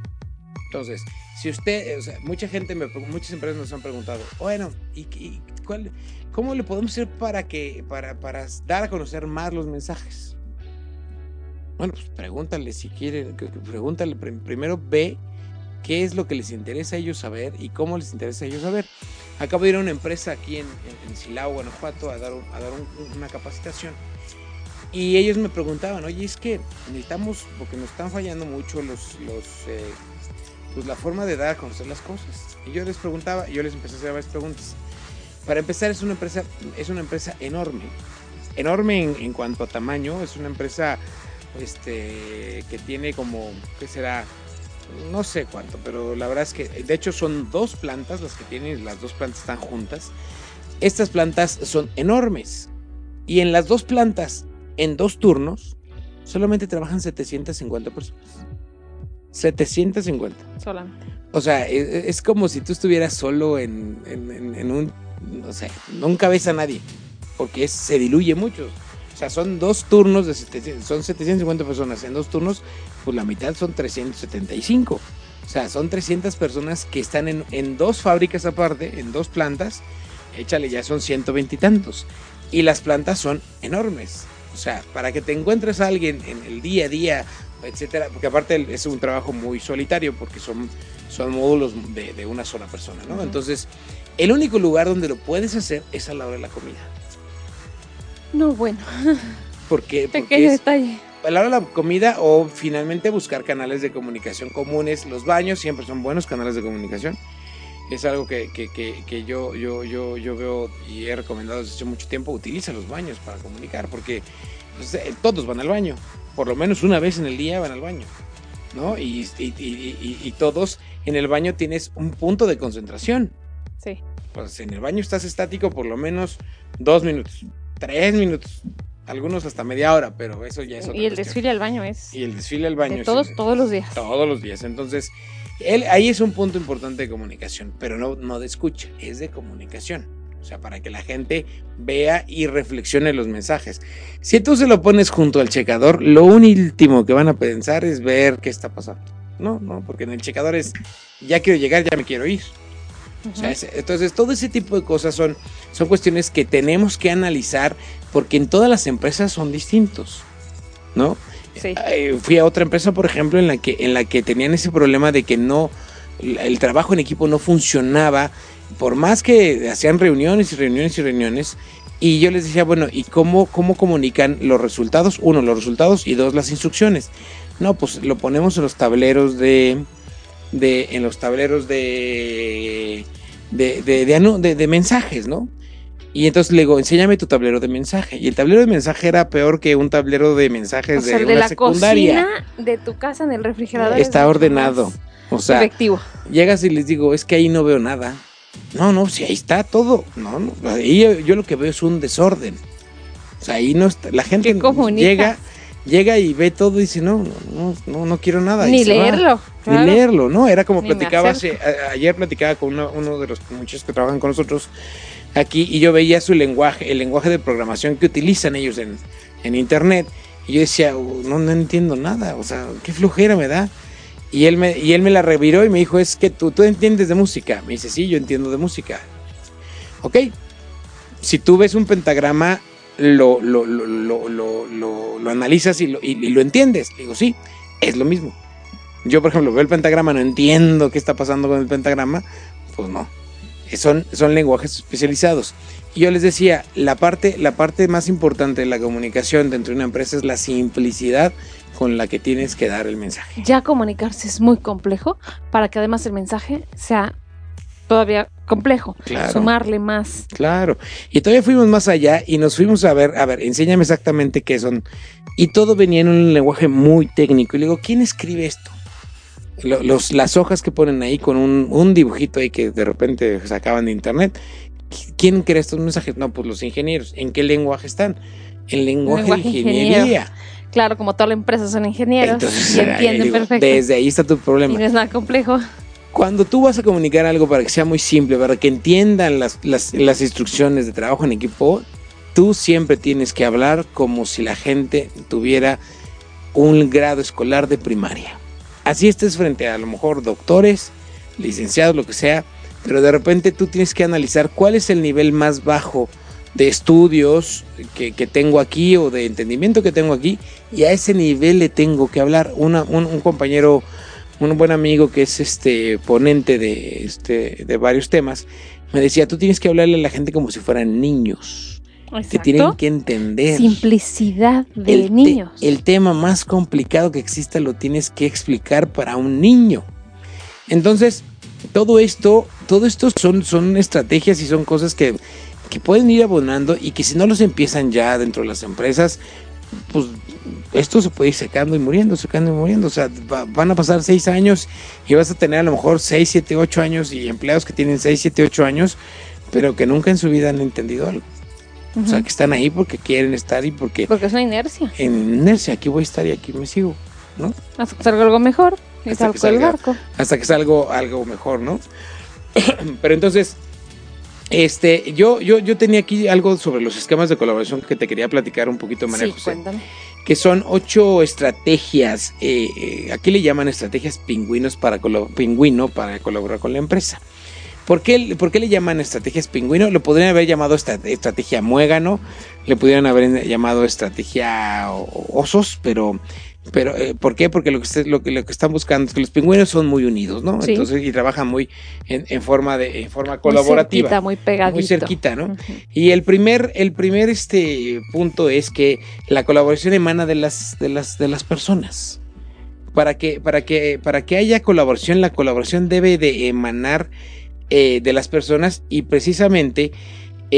Entonces, si usted, o sea, mucha gente, me, muchas empresas nos han preguntado, bueno, ¿y, y cuál, cómo le podemos hacer para que, para, para dar a conocer más los mensajes? Bueno, pues pregúntale si que pregúntale, prim- primero ve qué es lo que les interesa a ellos saber y cómo les interesa a ellos saber. Acabo de ir a una empresa aquí en, en, en Silao, Guanajuato, a dar, un- a dar un- una capacitación. Y ellos me preguntaban, oye, es que necesitamos, porque nos están fallando mucho los, los eh, pues la forma de dar a conocer las cosas. Y yo les preguntaba, yo les empecé a hacer varias preguntas. Para empezar, es una empresa, es una empresa enorme. Enorme en, en cuanto a tamaño. Es una empresa este, que tiene como, ¿qué será? No sé cuánto, pero la verdad es que, de hecho, son dos plantas las que tienen, las dos plantas están juntas. Estas plantas son enormes. Y en las dos plantas, en dos turnos, solamente trabajan 750 personas. 750. Solamente. O sea, e- e- es, como si tú estuvieras solo en, en- en- en un, no sé, nunca ves a nadie, porque es- se diluye mucho. O sea, son dos turnos de 700, son 750 personas, en dos turnos, pues la mitad son 375. O sea, son 300 personas que están en, en dos fábricas aparte, en dos plantas, échale ya son 120 y tantos. Y las plantas son enormes. O sea, para que te encuentres a alguien en el día a día, etcétera, porque aparte es un trabajo muy solitario, porque son son módulos de, de una sola persona, ¿no? Ujú. Entonces, el único lugar donde lo puedes hacer es a la hora de la comida. No, bueno. Porque, porque Pequeño es detalle. a la hora de la comida o finalmente buscar canales de comunicación comunes. Los baños siempre son buenos canales de comunicación. Es algo que, que- que- que yo, yo, yo, yo veo y he recomendado desde hace mucho tiempo. Utiliza los baños para comunicar porque pues, todos van al baño. Por lo menos una vez en el día van al baño. ¿no? Y, y- y- y- y todos en el baño tienes un punto de concentración. Sí. Pues en el baño estás estático por lo menos dos minutos, tres minutos, algunos hasta media hora, pero eso ya es otra Y el cuestión. desfile al baño es Y el desfile al baño. de todos, sí, todos los días. todos los días. Entonces, él, ahí es un punto importante de comunicación, pero no, no de escucha, es de comunicación. O sea, para que la gente vea y reflexione los mensajes. Si tú se lo pones junto al checador, lo último que van a pensar es ver qué está pasando. No, no, porque en el checador es, ya quiero llegar, ya me quiero ir. O sea, entonces, todo ese tipo de cosas son, son cuestiones que tenemos que analizar porque en todas las empresas son distintos, ¿no? Sí. Eh, fui a otra empresa, por ejemplo, en la que, en la que tenían ese problema de que no, el trabajo en equipo no funcionaba, por más que hacían reuniones y reuniones y reuniones, y yo les decía, bueno, ¿y cómo, cómo comunican los resultados? Uno, los resultados y dos, las instrucciones. No, pues lo ponemos en los tableros de, de en los tableros de, de, de, de mensajes, ¿no? Y entonces le digo, enséñame tu tablero de mensaje. Y el tablero de mensaje era peor que un tablero de mensajes O sea, de una la secundaria. cocina de tu casa en el refrigerador. Está ordenado. O sea, efectivo. llegas y les digo, es que ahí no veo nada. No, no, si ahí está todo. No, no, ahí yo, yo lo que veo es un desorden. O sea, ahí no está. La gente llega, llega y ve todo y dice, no, no, no, no, no quiero nada. Ni leerlo. claro. Ni leerlo, ¿no? Era como Ni platicaba hace- a- ayer platicaba con uno, uno de los muchachos que trabajan con nosotros aquí y yo veía su lenguaje, el lenguaje de programación que utilizan ellos en, en internet. Y yo decía, "Uh, no, no entiendo nada, o sea, qué flojera me da. Y él me, y él me la reviró y me dijo, es que tú, tú entiendes de música. Me dice, sí, yo entiendo de música. Ok, si tú ves un pentagrama, lo, lo, lo, lo, analizas y lo, y- y lo entiendes. Digo, sí, es lo mismo. Yo, por ejemplo, veo el pentagrama, no entiendo qué está pasando con el pentagrama, pues no. son, son lenguajes especializados. Y yo les decía, la parte, la parte más importante de la comunicación dentro de una empresa es la simplicidad con la que tienes que dar el mensaje. Ya comunicarse es muy complejo para que además el mensaje sea todavía complejo. Claro. Sumarle más. Claro. Y todavía fuimos más allá y nos fuimos a ver, a ver, enséñame exactamente qué son. Y todo venía en un lenguaje muy técnico. Y le digo, ¿quién escribe esto? Lo- Los, las hojas que ponen ahí con un, un dibujito ahí que de repente sacaban de internet. ¿Qui- ¿Quién crea estos mensajes? No, pues los ingenieros. ¿En qué lenguaje están? En lenguaje, Lenguaje de ingeniero. Claro, como toda la empresa son ingenieros Entonces, y entienden digo, perfecto. desde ahí está tu Y problema. no es nada complejo. Cuando tú vas a comunicar algo para que sea muy simple, para que entiendan las, las- las instrucciones de trabajo en equipo, tú siempre tienes que hablar como si la gente tuviera un grado escolar de primaria. Así estés frente a, a lo mejor doctores, licenciados, lo que sea, pero de repente tú tienes que analizar cuál es el nivel más bajo de estudios que, que tengo aquí o de entendimiento que tengo aquí y a ese nivel le tengo que hablar. Una- un, un compañero, un buen amigo que es este ponente de, este, de varios temas, me decía, tú tienes que hablarle a la gente como si fueran niños. Te tienen Exacto. que entender. Simplicidad de El te- niños. el tema más complicado que exista lo tienes que explicar para un niño. Entonces, todo esto, todo esto son, son estrategias y son cosas que, que pueden ir abonando y que si no los empiezan ya dentro de las empresas, pues esto se puede ir secando y muriendo, secando y muriendo. O sea, va- van a pasar seis años y vas a tener a lo mejor seis, siete, ocho años y empleados que tienen seis, siete, ocho años, pero que nunca en su vida han entendido algo. O sea, que están ahí porque quieren estar y porque Porque es una inercia. en inercia, aquí voy a estar y aquí me sigo, ¿no? Hasta que salga algo mejor y Hasta que salga el barco. Hasta que salga algo mejor, ¿no? Pero entonces, este, yo, yo, yo tenía aquí algo sobre los esquemas de colaboración que te quería platicar un poquito, María Sí, José, cuéntame. que son ocho estrategias, eh, eh, aquí le llaman estrategias pingüinos para pingüino para colaborar con la empresa. ¿Por qué, por qué le llaman estrategias pingüino? Lo podrían haber llamado esta- estrategia muégano, le pudieran haber llamado estrategia osos, pero, pero eh, ¿por qué? Porque lo que, usted- lo, que, lo que están buscando es que los pingüinos son muy unidos, ¿no? Sí. Entonces, y trabajan muy en, en forma de en forma Muy colaborativa. cerquita, muy pegadito. Muy cerquita, ¿no? Y el primer, el primer este punto es que la colaboración emana de las, de las, de las personas. Para que, para que, para que haya colaboración, la colaboración debe de emanar eh, de las personas y precisamente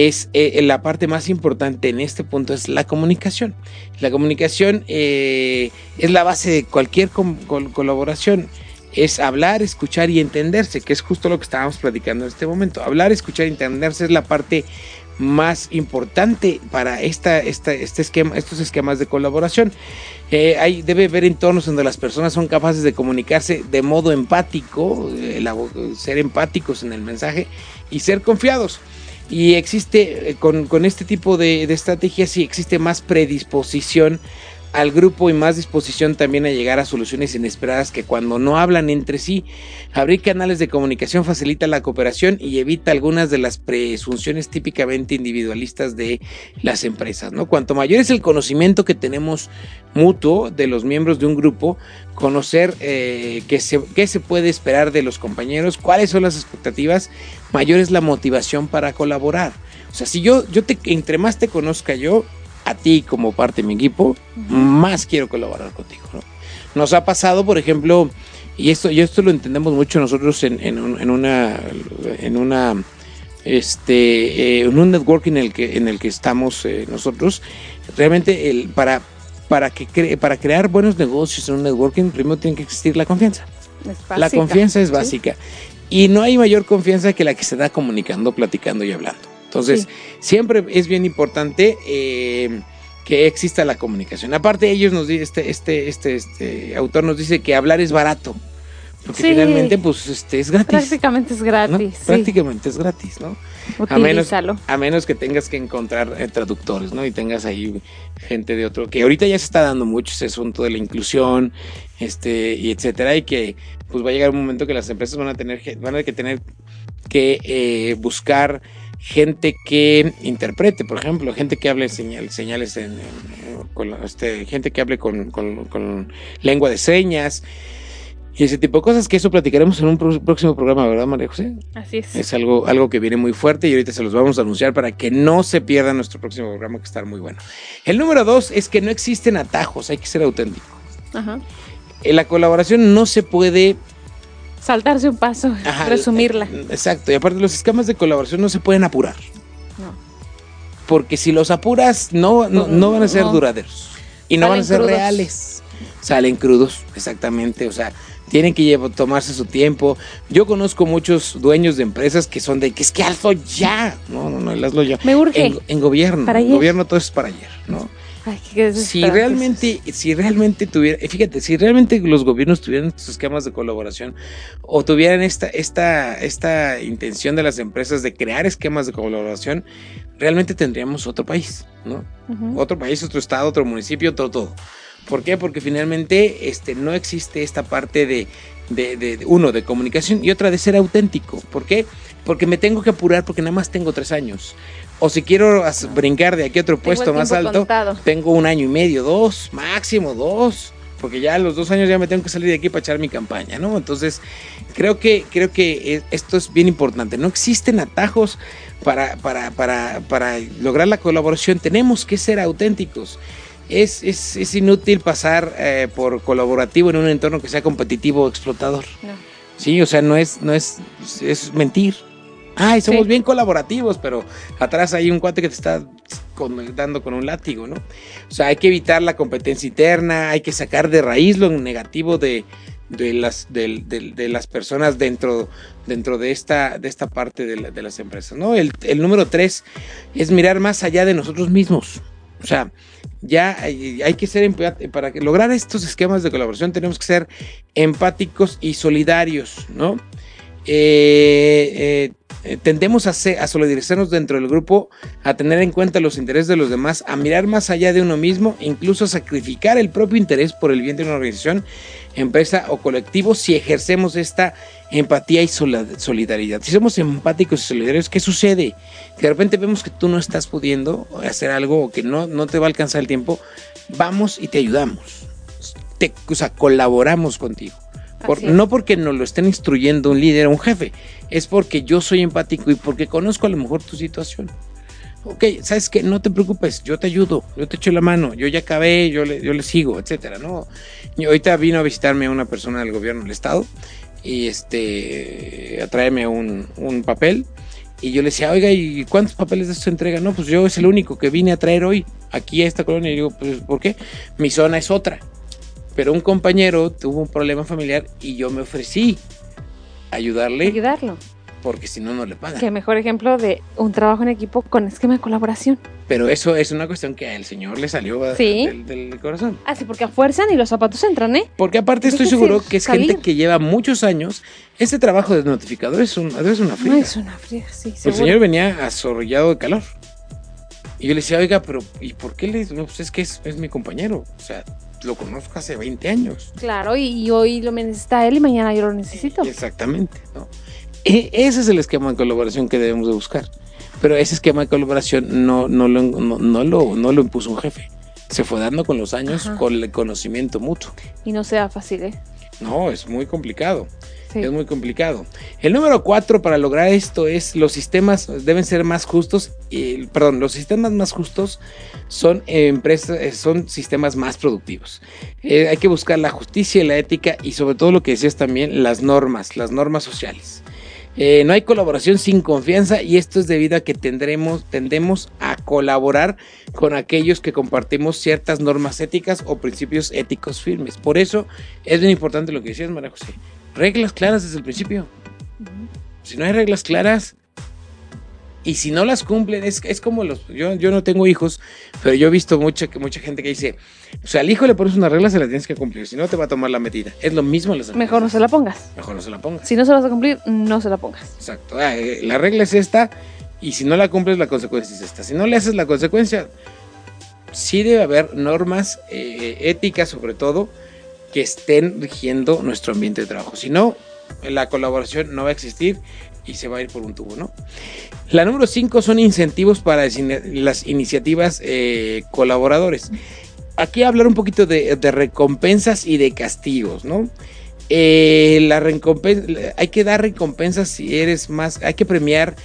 es eh, la parte más importante en este punto es la comunicación. La comunicación eh, es la base de cualquier colaboración. Es hablar, escuchar y entenderse, que es justo lo que estábamos platicando en este momento. Hablar, escuchar y entenderse es la parte más importante para esta, esta, este esquema, estos esquemas de colaboración. Eh, hay, debe haber entornos donde las personas son capaces de comunicarse de modo empático, eh, ser empáticos en el mensaje y ser confiados. Y existe, eh, con, con este tipo de, de estrategias, sí existe más predisposición al grupo y más disposición también a llegar a soluciones inesperadas que cuando no hablan entre sí. Abrir canales de comunicación facilita la cooperación y evita algunas de las presunciones típicamente individualistas de las empresas, ¿no? Cuanto mayor es el conocimiento que tenemos mutuo de los miembros de un grupo, conocer eh, qué, se, se puede esperar de los compañeros, cuáles son las expectativas, mayor es la motivación para colaborar. O sea, si yo, yo te, entre más te conozca yo, a ti como parte de mi equipo, más quiero colaborar contigo. ¿no? Nos ha pasado, por ejemplo, y esto, y esto lo entendemos mucho nosotros en, en un- en una, en una, este, eh, en un networking en el que, en el que estamos eh, nosotros. Realmente, el, para, para, que cre- para crear buenos negocios en un networking, primero tiene que existir la confianza. La confianza es Sí. básica. Y no hay mayor confianza que la que se da comunicando, platicando y hablando. Entonces, Sí. siempre es bien importante eh, que exista la comunicación. Aparte, ellos nos este, este, este, este autor nos dice que hablar es barato. Porque Sí. finalmente, pues, este, es gratis. Prácticamente es ¿no? gratis. sí. Prácticamente es gratis, ¿no? A menos, Utilízalo. a menos que tengas que encontrar eh, traductores, ¿no? Y tengas ahí gente de otro, que ahorita ya se está dando mucho ese asunto de la inclusión, este, y etcétera, y que pues va a llegar un momento que las empresas van a tener, van a que tener que eh, buscar gente que interprete, por ejemplo, gente que hable señal- señales en, en- con la- este, gente que hable con, con- con lengua de señas. y ese tipo de cosas, que eso platicaremos en un pro- próximo programa, ¿verdad, María José? Así es. Es algo, algo que viene muy fuerte y ahorita se los vamos a anunciar para que no se pierda nuestro próximo programa, que está muy bueno. El número dos es que no existen atajos, hay que ser auténtico. Ajá. En la colaboración no se puede Saltarse un paso, Ajá, resumirla. eh, Exacto, y aparte los esquemas de colaboración no se pueden apurar, No. porque si los apuras no, no, no van a ser No. duraderos y no van a ser crudos. reales. Salen crudos, exactamente, o sea, tienen que llevar- tomarse su tiempo. Yo conozco muchos dueños de empresas que son de que es que hazlo ya. No, no, no, hazlo ya. Me urge. En, en gobierno, Para en ayer. gobierno todo es para ayer, ¿no? Ay, qué Si realmente, si realmente tuviera, eh, fíjate, si realmente los gobiernos tuvieran sus esquemas de colaboración o tuvieran esta, esta, esta intención de las empresas de crear esquemas de colaboración, realmente tendríamos otro país, ¿no? Ujú. Otro país, otro estado, otro municipio, todo, todo. ¿Por qué? Porque finalmente este, no existe esta parte de, de, de- de- uno, de comunicación y otra de ser auténtico. ¿Por qué? Porque me tengo que apurar porque nada más tengo tres años. O si quiero brincar de aquí a otro puesto más alto, contado. tengo un año y medio, dos, máximo dos, porque ya a los dos años ya me tengo que salir de aquí para echar mi campaña, ¿no? Entonces, creo que, creo que eh, esto es bien importante. No existen atajos para, para, para, para lograr la colaboración. Tenemos que ser auténticos. Es, es, es inútil pasar eh, por colaborativo en un entorno que sea competitivo o explotador. No. Sí, o sea, no es, no es, es mentir. Ay, somos Sí. bien colaborativos, pero atrás hay un cuate que te está con- dando con un látigo, ¿no? O sea, hay que evitar la competencia interna, hay que sacar de raíz lo negativo de, de las, del- del- de, las personas dentro, dentro de, esta, de esta parte de, la- de las empresas, ¿no? El, el número tres es mirar más allá de nosotros mismos. O sea, ya hay, hay que ser para lograr estos esquemas de colaboración tenemos que ser empáticos y solidarios, ¿no? Eh, eh, eh, tendemos a, solidarizarnos dentro del grupo, a tener en cuenta los intereses de los demás, a mirar más allá de uno mismo, incluso a sacrificar el propio interés por el bien de una organización, empresa o colectivo si ejercemos esta empatía y solidaridad. Si somos empáticos y solidarios, ¿qué sucede? Que de repente vemos que tú no estás pudiendo hacer algo o que no, no te va a alcanzar el tiempo, vamos y te ayudamos. Te, o sea, colaboramos contigo. Por- no porque nos lo estén instruyendo un líder o un jefe, es porque yo soy empático y porque conozco a lo mejor tu situación. Ok, sabes que no te preocupes, yo te ayudo, yo te echo la mano, yo ya acabé, yo le, yo le sigo, etcétera, ¿no? Y ahorita vino a visitarme una persona del gobierno del estado y este a traerme un, un papel y yo le decía, oiga, ¿y cuántos papeles de esto se entrega? No, pues yo es el único que vine a traer hoy aquí a esta colonia. Y digo, pues ¿por qué? Mi zona es otra. Pero un compañero tuvo un problema familiar y yo me ofrecí ayudarle Ayudarlo. porque si no, no le pagan. Qué mejor ejemplo de un trabajo en equipo con esquema de colaboración. Pero eso es una cuestión que al señor le salió Sí. del, del corazón. Ah, sí, porque a fuerza ni los zapatos entran, ¿eh? Porque aparte estoy seguro que es salir. gente que lleva muchos años. Este trabajo de notificador es, un, es una No friega. es una fría, sí, El seguro. señor venía azorrollado de calor. Y yo le decía, oiga, pero ¿y por qué le.? No, pues es que es, es mi compañero. O sea, lo conozco hace 20 años. Claro, y, y hoy lo necesita él y mañana yo lo necesito. Exactamente, ¿no? E- ese es el esquema de colaboración que debemos de buscar. Pero ese esquema de colaboración no, no, lo, no, no lo, no lo impuso un jefe. Se fue dando con los años, Ajá. con el conocimiento mutuo. Y no sea fácil, ¿eh? No, es muy complicado. Sí. Es muy complicado. El número cuatro para lograr esto es los sistemas deben ser más justos. y- perdón, los sistemas más justos son empresas, eh, son sistemas más productivos. Eh, hay que buscar la justicia y la ética y sobre todo lo que decías también, las normas, las normas sociales. Eh, no hay colaboración sin confianza y esto es debido a que tendremos, tendemos a colaborar con aquellos que compartimos ciertas normas éticas o principios éticos firmes. Por eso es bien importante lo que decías, María José. Reglas claras desde el principio. Si no hay reglas claras y si no las cumplen, es, es como los... Yo, yo no tengo hijos, pero yo he visto mucha, mucha gente que dice, o sea, al hijo le pones una regla, se la tienes que cumplir, si no te va a tomar la medida. Es lo mismo en las Mejor no se la pongas. Mejor no se la pongas. Si no se la vas a cumplir, no se la pongas. Exacto. Ah, eh, la regla es esta y si no la cumples la consecuencia es esta. Si no le haces la consecuencia, sí debe haber normas eh, éticas sobre todo que estén rigiendo nuestro ambiente de trabajo. Si no, la colaboración no va a existir y se va a ir por un tubo, ¿no? La número 5 son incentivos para las iniciativas eh, colaboradores. Aquí hablar un poquito de, recompensas y de castigos, ¿no? eh, la recompensa, hay que dar recompensas si eres más, hay que premiar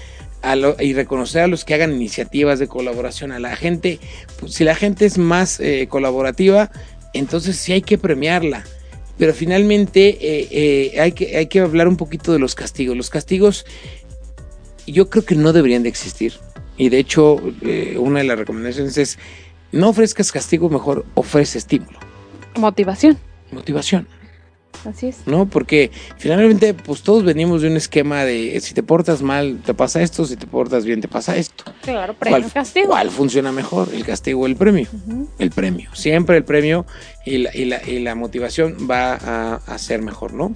y reconocer a los que hagan iniciativas de colaboración. A la gente, pues, si la gente es más eh, colaborativa, entonces sí hay que premiarla. Pero finalmente eh, eh, hay, que, hay que hablar un poquito de los castigos. Los castigos yo creo que no deberían de existir. Y de hecho, eh, una de las recomendaciones es no ofrezcas castigo, mejor ofrece estímulo, Motivación. motivación. Así es. ¿no? Porque finalmente, pues todos venimos de un esquema de si te portas mal, te pasa esto, si te portas bien, te pasa esto. Claro, premio, ¿Cuál, castigo. cuál funciona mejor? ¿El castigo o el premio? El premio. Siempre el premio y la, y la- y la motivación va a, a ser mejor, ¿no?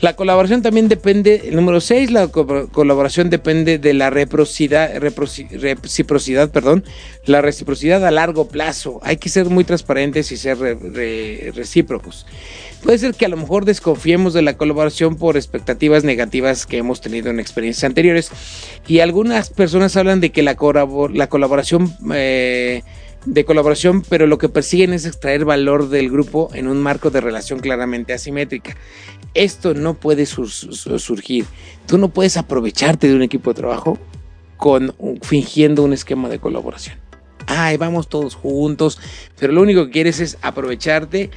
La colaboración también depende, el número 6, la co- colaboración depende de la reciprocidad, perdón, la reciprocidad a largo plazo. Hay que ser muy transparentes y ser re- re- recíprocos. Puede ser que a lo mejor desconfiemos de la colaboración por expectativas negativas que hemos tenido en experiencias anteriores. Y algunas personas hablan de que la, la colaboración, eh, de colaboración, pero lo que persiguen es extraer valor del grupo en un marco de relación claramente asimétrica. Esto no puede sur- sur- surgir. Tú no puedes aprovecharte de un equipo de trabajo con fingiendo un esquema de colaboración. Ay, vamos todos juntos, pero lo único que quieres es aprovecharte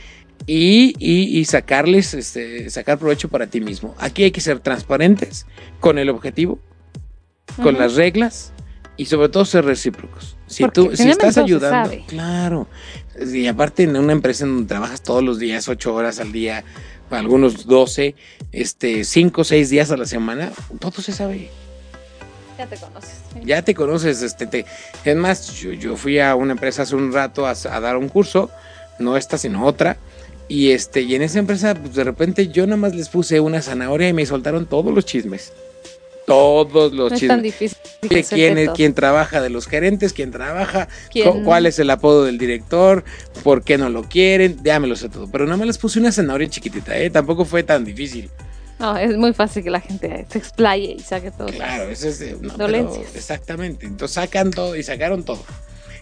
y, y- y sacarles, este, sacar provecho para ti mismo. Aquí hay que ser transparentes con el objetivo, con las reglas y sobre todo ser recíprocos. Si Porque tú si estás ayudando, claro. Y aparte en una empresa en donde trabajas todos los días, ocho horas al día, algunos 12, este, cinco o seis días a la semana, todo se sabe Ya te conoces. ya te conoces, este, te, es más, yo, yo fui a una empresa hace un rato a, a dar un curso, no esta sino otra, y este, y en esa empresa, pues de repente yo nada más les puse una zanahoria y me soltaron todos los chismes, todos los No es tan chismes. difícil. De hacerte quién, es- quién trabaja, de los gerentes, quién trabaja, ¿Quién cu- no? cuál es el apodo del director, por qué no lo quieren, ya me lo sé todo. Pero nada más les puse una zanahoria chiquitita, ¿eh? tampoco fue tan difícil. No, es muy fácil que la gente se explaye y saque todo. Claro, eso es. no, pero- exactamente. Entonces sacan todo y sacaron todo.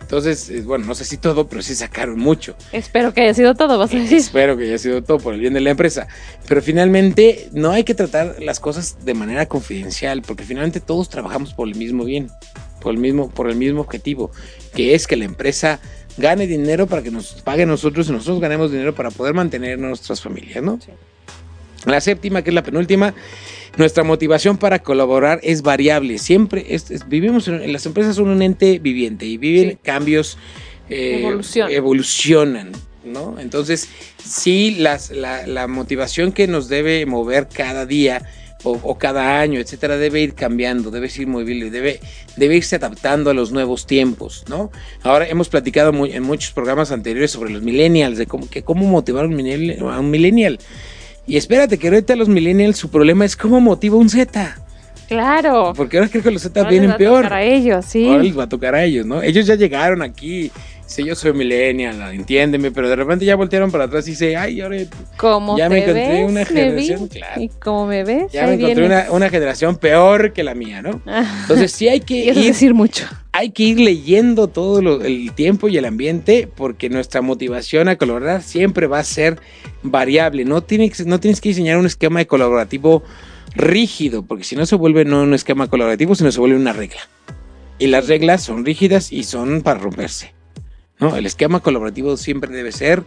Entonces, eh, bueno, no sé si todo, pero sí sacaron mucho. Espero que haya sido todo, vas a decir. Espero que haya sido todo por el bien de la empresa. Pero finalmente no hay que tratar las cosas de manera confidencial, porque finalmente todos trabajamos por el mismo bien, por el mismo, por el mismo objetivo, que es que la empresa gane dinero para que nos pague nosotros y nosotros ganemos dinero para poder mantener nuestras familias, ¿no? Sí. La séptima, que es la penúltima, nuestra motivación para colaborar es variable. Siempre es- es- vivimos en, las empresas son un ente viviente y viven Sí. cambios, eh, Evolucionan. evolucionan, ¿no? Entonces, sí, las, la, la motivación que nos debe mover cada día o, o cada año, etcétera, debe ir cambiando, debe ir movible, debe, debe irse adaptando a los nuevos tiempos, ¿no? Ahora hemos platicado muy- en muchos programas anteriores sobre los millennials, de cómo, que cómo motivar a un millennial. a un millennial. Y espérate, que ahorita los millennials su problema es cómo motiva un Z. Claro. Porque ahora creo que los Z Ahora vienen les va a peor. tocar a ellos, sí. Ahora les va a tocar a ellos, ¿no? Ellos ya llegaron aquí. Sí, yo soy millennial, entiéndeme, pero de repente ya voltearon para atrás y dice, ay, ahora Como Ya te me encontré ves, una generación, claro. Y como me ves, ya me encontré una, una generación peor que la mía, ¿no? Ah, Entonces sí hay que ir decir mucho. hay que ir leyendo todo lo- el tiempo y el ambiente porque nuestra motivación a colaborar siempre va a ser variable. No tienes, no tienes que diseñar un esquema de colaborativo rígido, porque si no se vuelve no un esquema colaborativo, sino se vuelve una regla. Y las reglas son rígidas y son para romperse. ¿No? El esquema colaborativo siempre debe ser,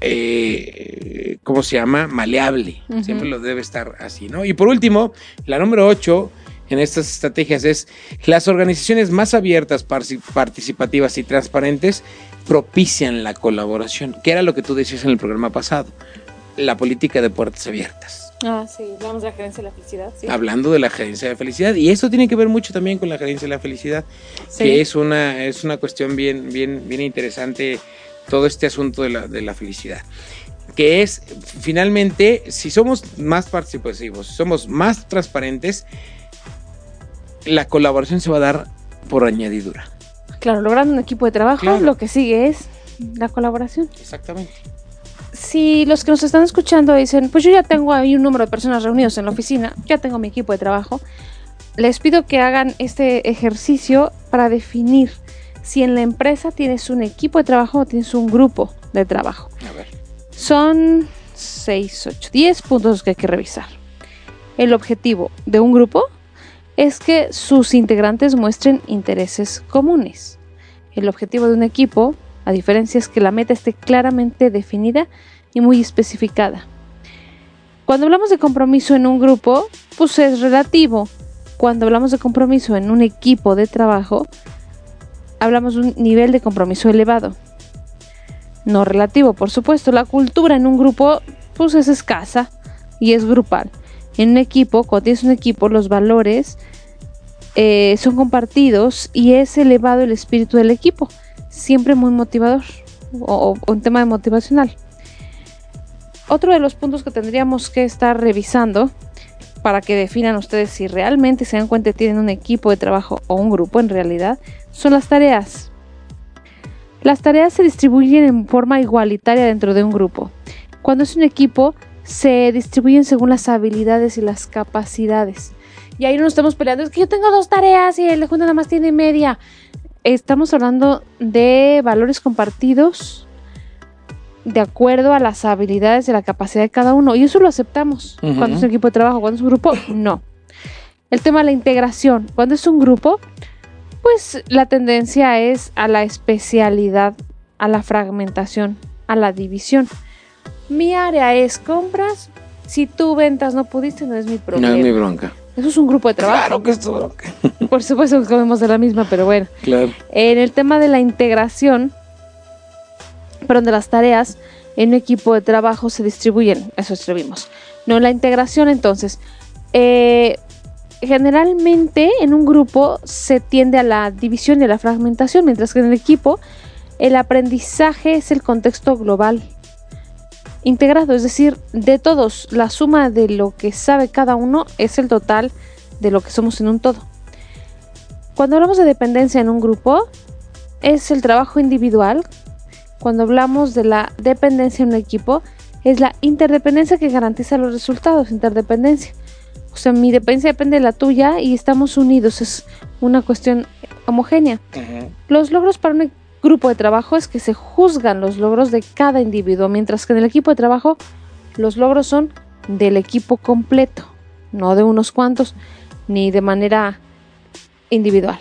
eh, ¿cómo se llama? Maleable. Siempre lo debe estar así, ¿no? Y por último, la número 8 en estas estrategias es las organizaciones más abiertas, participativas y transparentes propician la colaboración, que era lo que tú decías en el programa pasado, la política de puertas abiertas, Ah, sí, hablamos de la gerencia de la felicidad, sí. hablando de la gerencia de felicidad. Y eso tiene que ver mucho también con la gerencia de la felicidad, Sí. que es una, es una cuestión bien, bien, bien interesante todo este asunto de la, de la felicidad. Que es, finalmente, si somos más participativos, si somos más transparentes, la colaboración se va a dar por añadidura. Claro, logrando un equipo de trabajo, Claro. lo que sigue es la colaboración. Exactamente. Si los que nos están escuchando dicen, pues yo ya tengo ahí un número de personas reunidos en la oficina, ya tengo mi equipo de trabajo, les pido que hagan este ejercicio para definir si en la empresa tienes un equipo de trabajo o tienes un grupo de trabajo. A ver. Son 6, 8, 10 puntos que hay que revisar. El objetivo de un grupo es que sus integrantes muestren intereses comunes. El objetivo de un equipo, a diferencia, es que la meta esté claramente definida y muy especificada. Cuando hablamos de compromiso en un grupo, pues es relativo. Cuando hablamos de compromiso en un equipo de trabajo, hablamos de un nivel de compromiso elevado. No relativo, por supuesto. La cultura en un grupo, pues es escasa y es grupal. En un equipo, cuando tienes un equipo, los valores eh, son compartidos y es elevado el espíritu del equipo. Siempre muy motivador o, un tema motivacional. Otro de los puntos que tendríamos que estar revisando para que definan ustedes si realmente se dan cuenta que tienen un equipo de trabajo o un grupo en realidad son las tareas. Las tareas se distribuyen en forma igualitaria dentro de un grupo. Cuando es un equipo, se distribuyen según las habilidades y las capacidades. Y ahí no nos estamos peleando, es que yo tengo dos tareas y el de junto nada más tiene media. Estamos hablando de valores compartidos de acuerdo a las habilidades y la capacidad de cada uno. Y eso lo aceptamos. Cuando es un equipo de trabajo, cuando es un grupo, no. El tema de la integración. Cuando es un grupo, pues la tendencia es a la especialidad, a la fragmentación, a la división. Mi área es compras. Si tú ventas no pudiste, no es mi No problema. es mi bronca. Eso es un grupo de trabajo. Claro que es bronca. Por supuesto que comemos de la misma, pero bueno. Claro. En el tema de la integración, perdón, de las tareas, en un equipo de trabajo se distribuyen, eso escribimos. No, la integración entonces, eh, generalmente en un grupo se tiende a la división y a la fragmentación, mientras que en el equipo el aprendizaje es el contexto global integrado, es decir, de todos, la suma de lo que sabe cada uno es el total de lo que somos en un todo. Cuando hablamos de dependencia en un grupo, es el trabajo individual. Cuando hablamos de la dependencia en un equipo, es la interdependencia que garantiza los resultados, interdependencia. O sea, mi dependencia depende de la tuya y estamos unidos, es una cuestión homogénea. Los logros para un grupo de trabajo es que se juzgan los logros de cada individuo, mientras que en el equipo de trabajo los logros son del equipo completo, no de unos cuantos, ni de manera individual.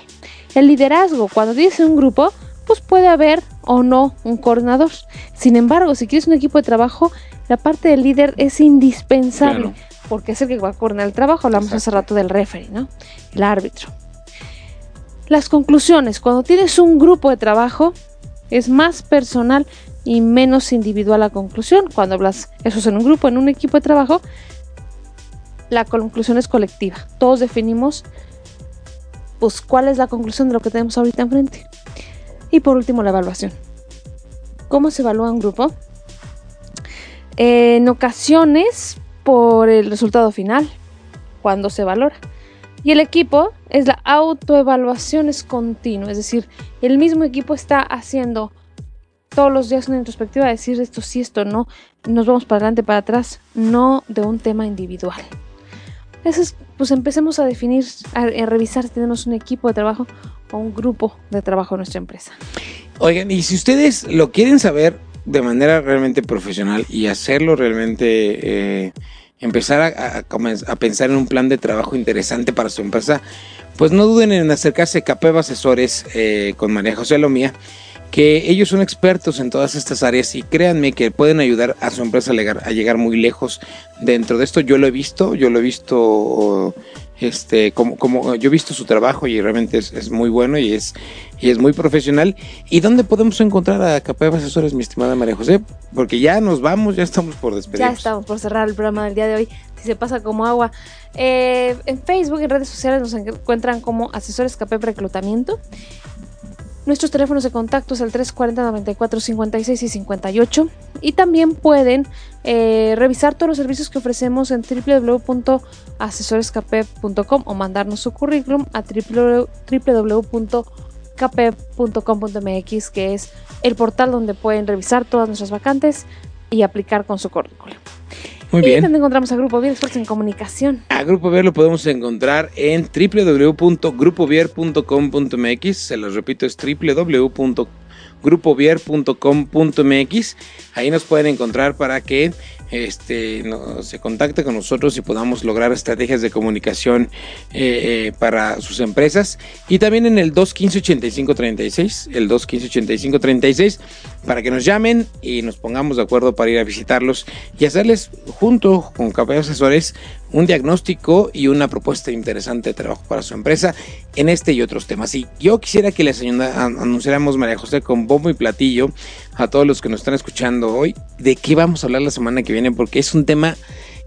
El liderazgo, cuando tienes un grupo, pues puede haber o no un coordinador. Sin embargo, si quieres un equipo de trabajo, la parte del líder es indispensable, Claro. porque es el que va a coordinar el trabajo. Hablamos hace rato del referee, ¿no? El árbitro. Las conclusiones, cuando tienes un grupo de trabajo, es más personal y menos individual la conclusión. Cuando hablas eso es en un grupo, en un equipo de trabajo, la conclusión es colectiva. Todos definimos pues cuál es la conclusión de lo que tenemos ahorita enfrente. Y por último, la evaluación. ¿Cómo se evalúa un grupo? En ocasiones por el resultado final, cuando se valora. Y el equipo es la autoevaluación es continua, es decir, el mismo equipo está haciendo todos los días una introspectiva de decir esto sí, esto no, nos vamos para adelante, para atrás, no de un tema individual. Eso es, pues empecemos a definir, a, a revisar si tenemos un equipo de trabajo o un grupo de trabajo en nuestra empresa. Oigan, y si ustedes lo quieren saber de manera realmente profesional y hacerlo realmente, eh, empezar a, a a pensar en un plan de trabajo interesante para su empresa, pues no duden en acercarse a Capeva Asesores eh, con María José Lomía, que ellos son expertos en todas estas áreas y créanme que pueden ayudar a su empresa a llegar, a llegar muy lejos dentro de esto. Yo lo he visto, yo lo he visto, este, como, como yo he visto su trabajo y realmente es, muy bueno y es, y es muy profesional. ¿Y dónde podemos encontrar a Capeva Asesores, mi estimada María José? Porque ya nos vamos, ya estamos por Ya despedirnos. estamos por cerrar el programa del día de hoy. Si se pasa como agua. Eh, en Facebook en redes sociales nos encuentran como Asesores KP Reclutamiento. Nuestros teléfonos de contacto es el 340 94 56 y 58. Y también pueden eh, revisar todos los servicios que ofrecemos en www.asesorescap.com o mandarnos su currículum a www.kp.com.mx, que es el portal donde pueden revisar todas nuestras vacantes y aplicar con su currículum. Muy Y bien. donde encontramos a Grupo Bien Expertos en Comunicación. A Grupo Vier lo podemos encontrar en www.grupovier.com.mx. Se los repito, es grupovier.com.mx. Ahí nos pueden encontrar para que este, se contacte con nosotros y podamos lograr estrategias de comunicación eh, eh, para sus empresas. Y también en el 215-8536, el 215-8536, para que nos llamen y nos pongamos de acuerdo para ir a visitarlos y hacerles junto con Café Asesores un diagnóstico y una propuesta interesante de trabajo para su empresa en este y otros temas. Y yo quisiera que les anunciáramos, María José, con bombo y platillo a todos los que nos están escuchando hoy, de qué vamos a hablar la semana que viene, porque es un tema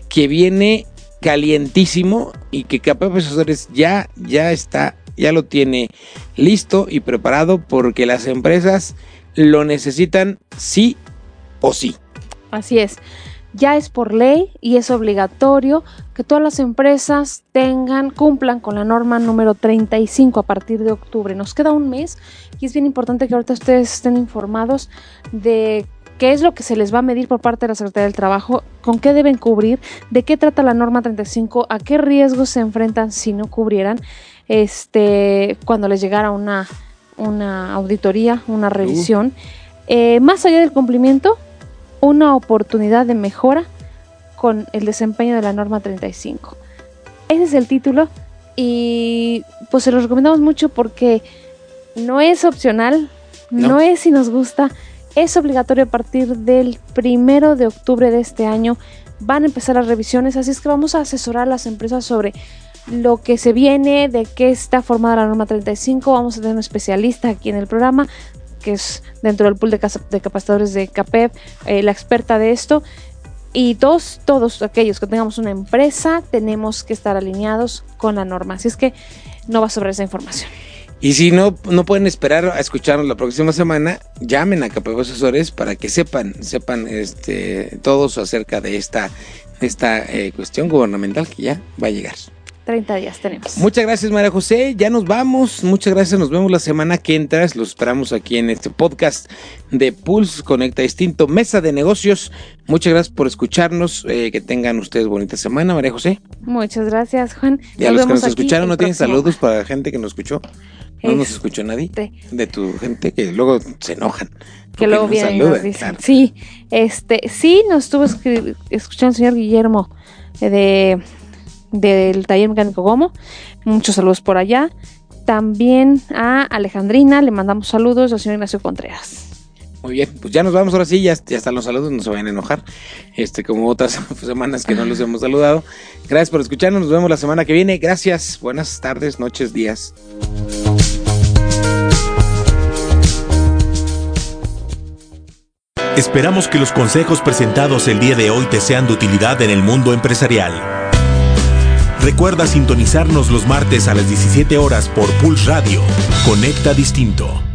que viene calientísimo y que Capaz Asesores ya, ya está, ya lo tiene listo y preparado porque las empresas lo necesitan sí o sí. Así es ya es por ley y es obligatorio que todas las empresas tengan, cumplan con la norma número 35 a partir de octubre. Nos queda un mes y es bien importante que ahorita ustedes estén informados de qué es lo que se les va a medir por parte de la Secretaría del Trabajo, con qué deben cubrir, de qué trata la norma 35, a qué riesgos se enfrentan si no cubrieran, este, cuando les llegara una, una auditoría, una revisión. Eh, más allá del cumplimiento, una oportunidad de mejora con el desempeño de la norma 35. Ese es el título y pues se los recomendamos mucho porque no es opcional, no, es si nos gusta, es obligatorio a partir del primero de octubre de este año. Van a empezar las revisiones, así es que vamos a asesorar a las empresas sobre lo que se viene, de qué está formada la norma 35. Vamos a tener un especialista aquí en el programa que es dentro del pool de, de capacitadores de CAPEP, eh, la experta de esto. Y todos, todos aquellos que tengamos una empresa tenemos que estar alineados con la norma. Así es que no va a sobrar esa información. Y si no, no pueden esperar a escucharnos la próxima semana, llamen a CAPEP Asesores para que sepan, sepan este, todos acerca de esta, esta eh, cuestión gubernamental que ya va a llegar. 30 días tenemos. Muchas gracias, María José. Ya nos vamos. Muchas gracias. Nos vemos la semana que entra. Los esperamos aquí en este podcast de Pulse Conecta Distinto, Mesa de Negocios. Muchas gracias por escucharnos. Eh, que tengan ustedes bonita semana, María José. Muchas gracias, Juan. Y a los que nos escucharon, ¿no tienen saludos para la gente que nos escuchó? No nos escuchó nadie de tu gente que luego se enojan. Que luego vienen y nos dicen. Sí, este, sí, nos estuvo escuchando el señor Guillermo eh, de del taller mecánico Gomo. Muchos saludos por allá. También a Alejandrina le mandamos saludos al señor Ignacio Contreras. Muy bien, pues ya nos vamos ahora sí, ya, ya están los saludos, no se vayan a enojar, este, como otras semanas que no los hemos saludado. Gracias por escucharnos, nos vemos la semana que viene. Gracias, buenas tardes, noches, días. Esperamos que los consejos presentados el día de hoy te sean de utilidad en el mundo empresarial. Recuerda sintonizarnos los martes a las 17 horas por Pulse Radio. Conecta Distinto.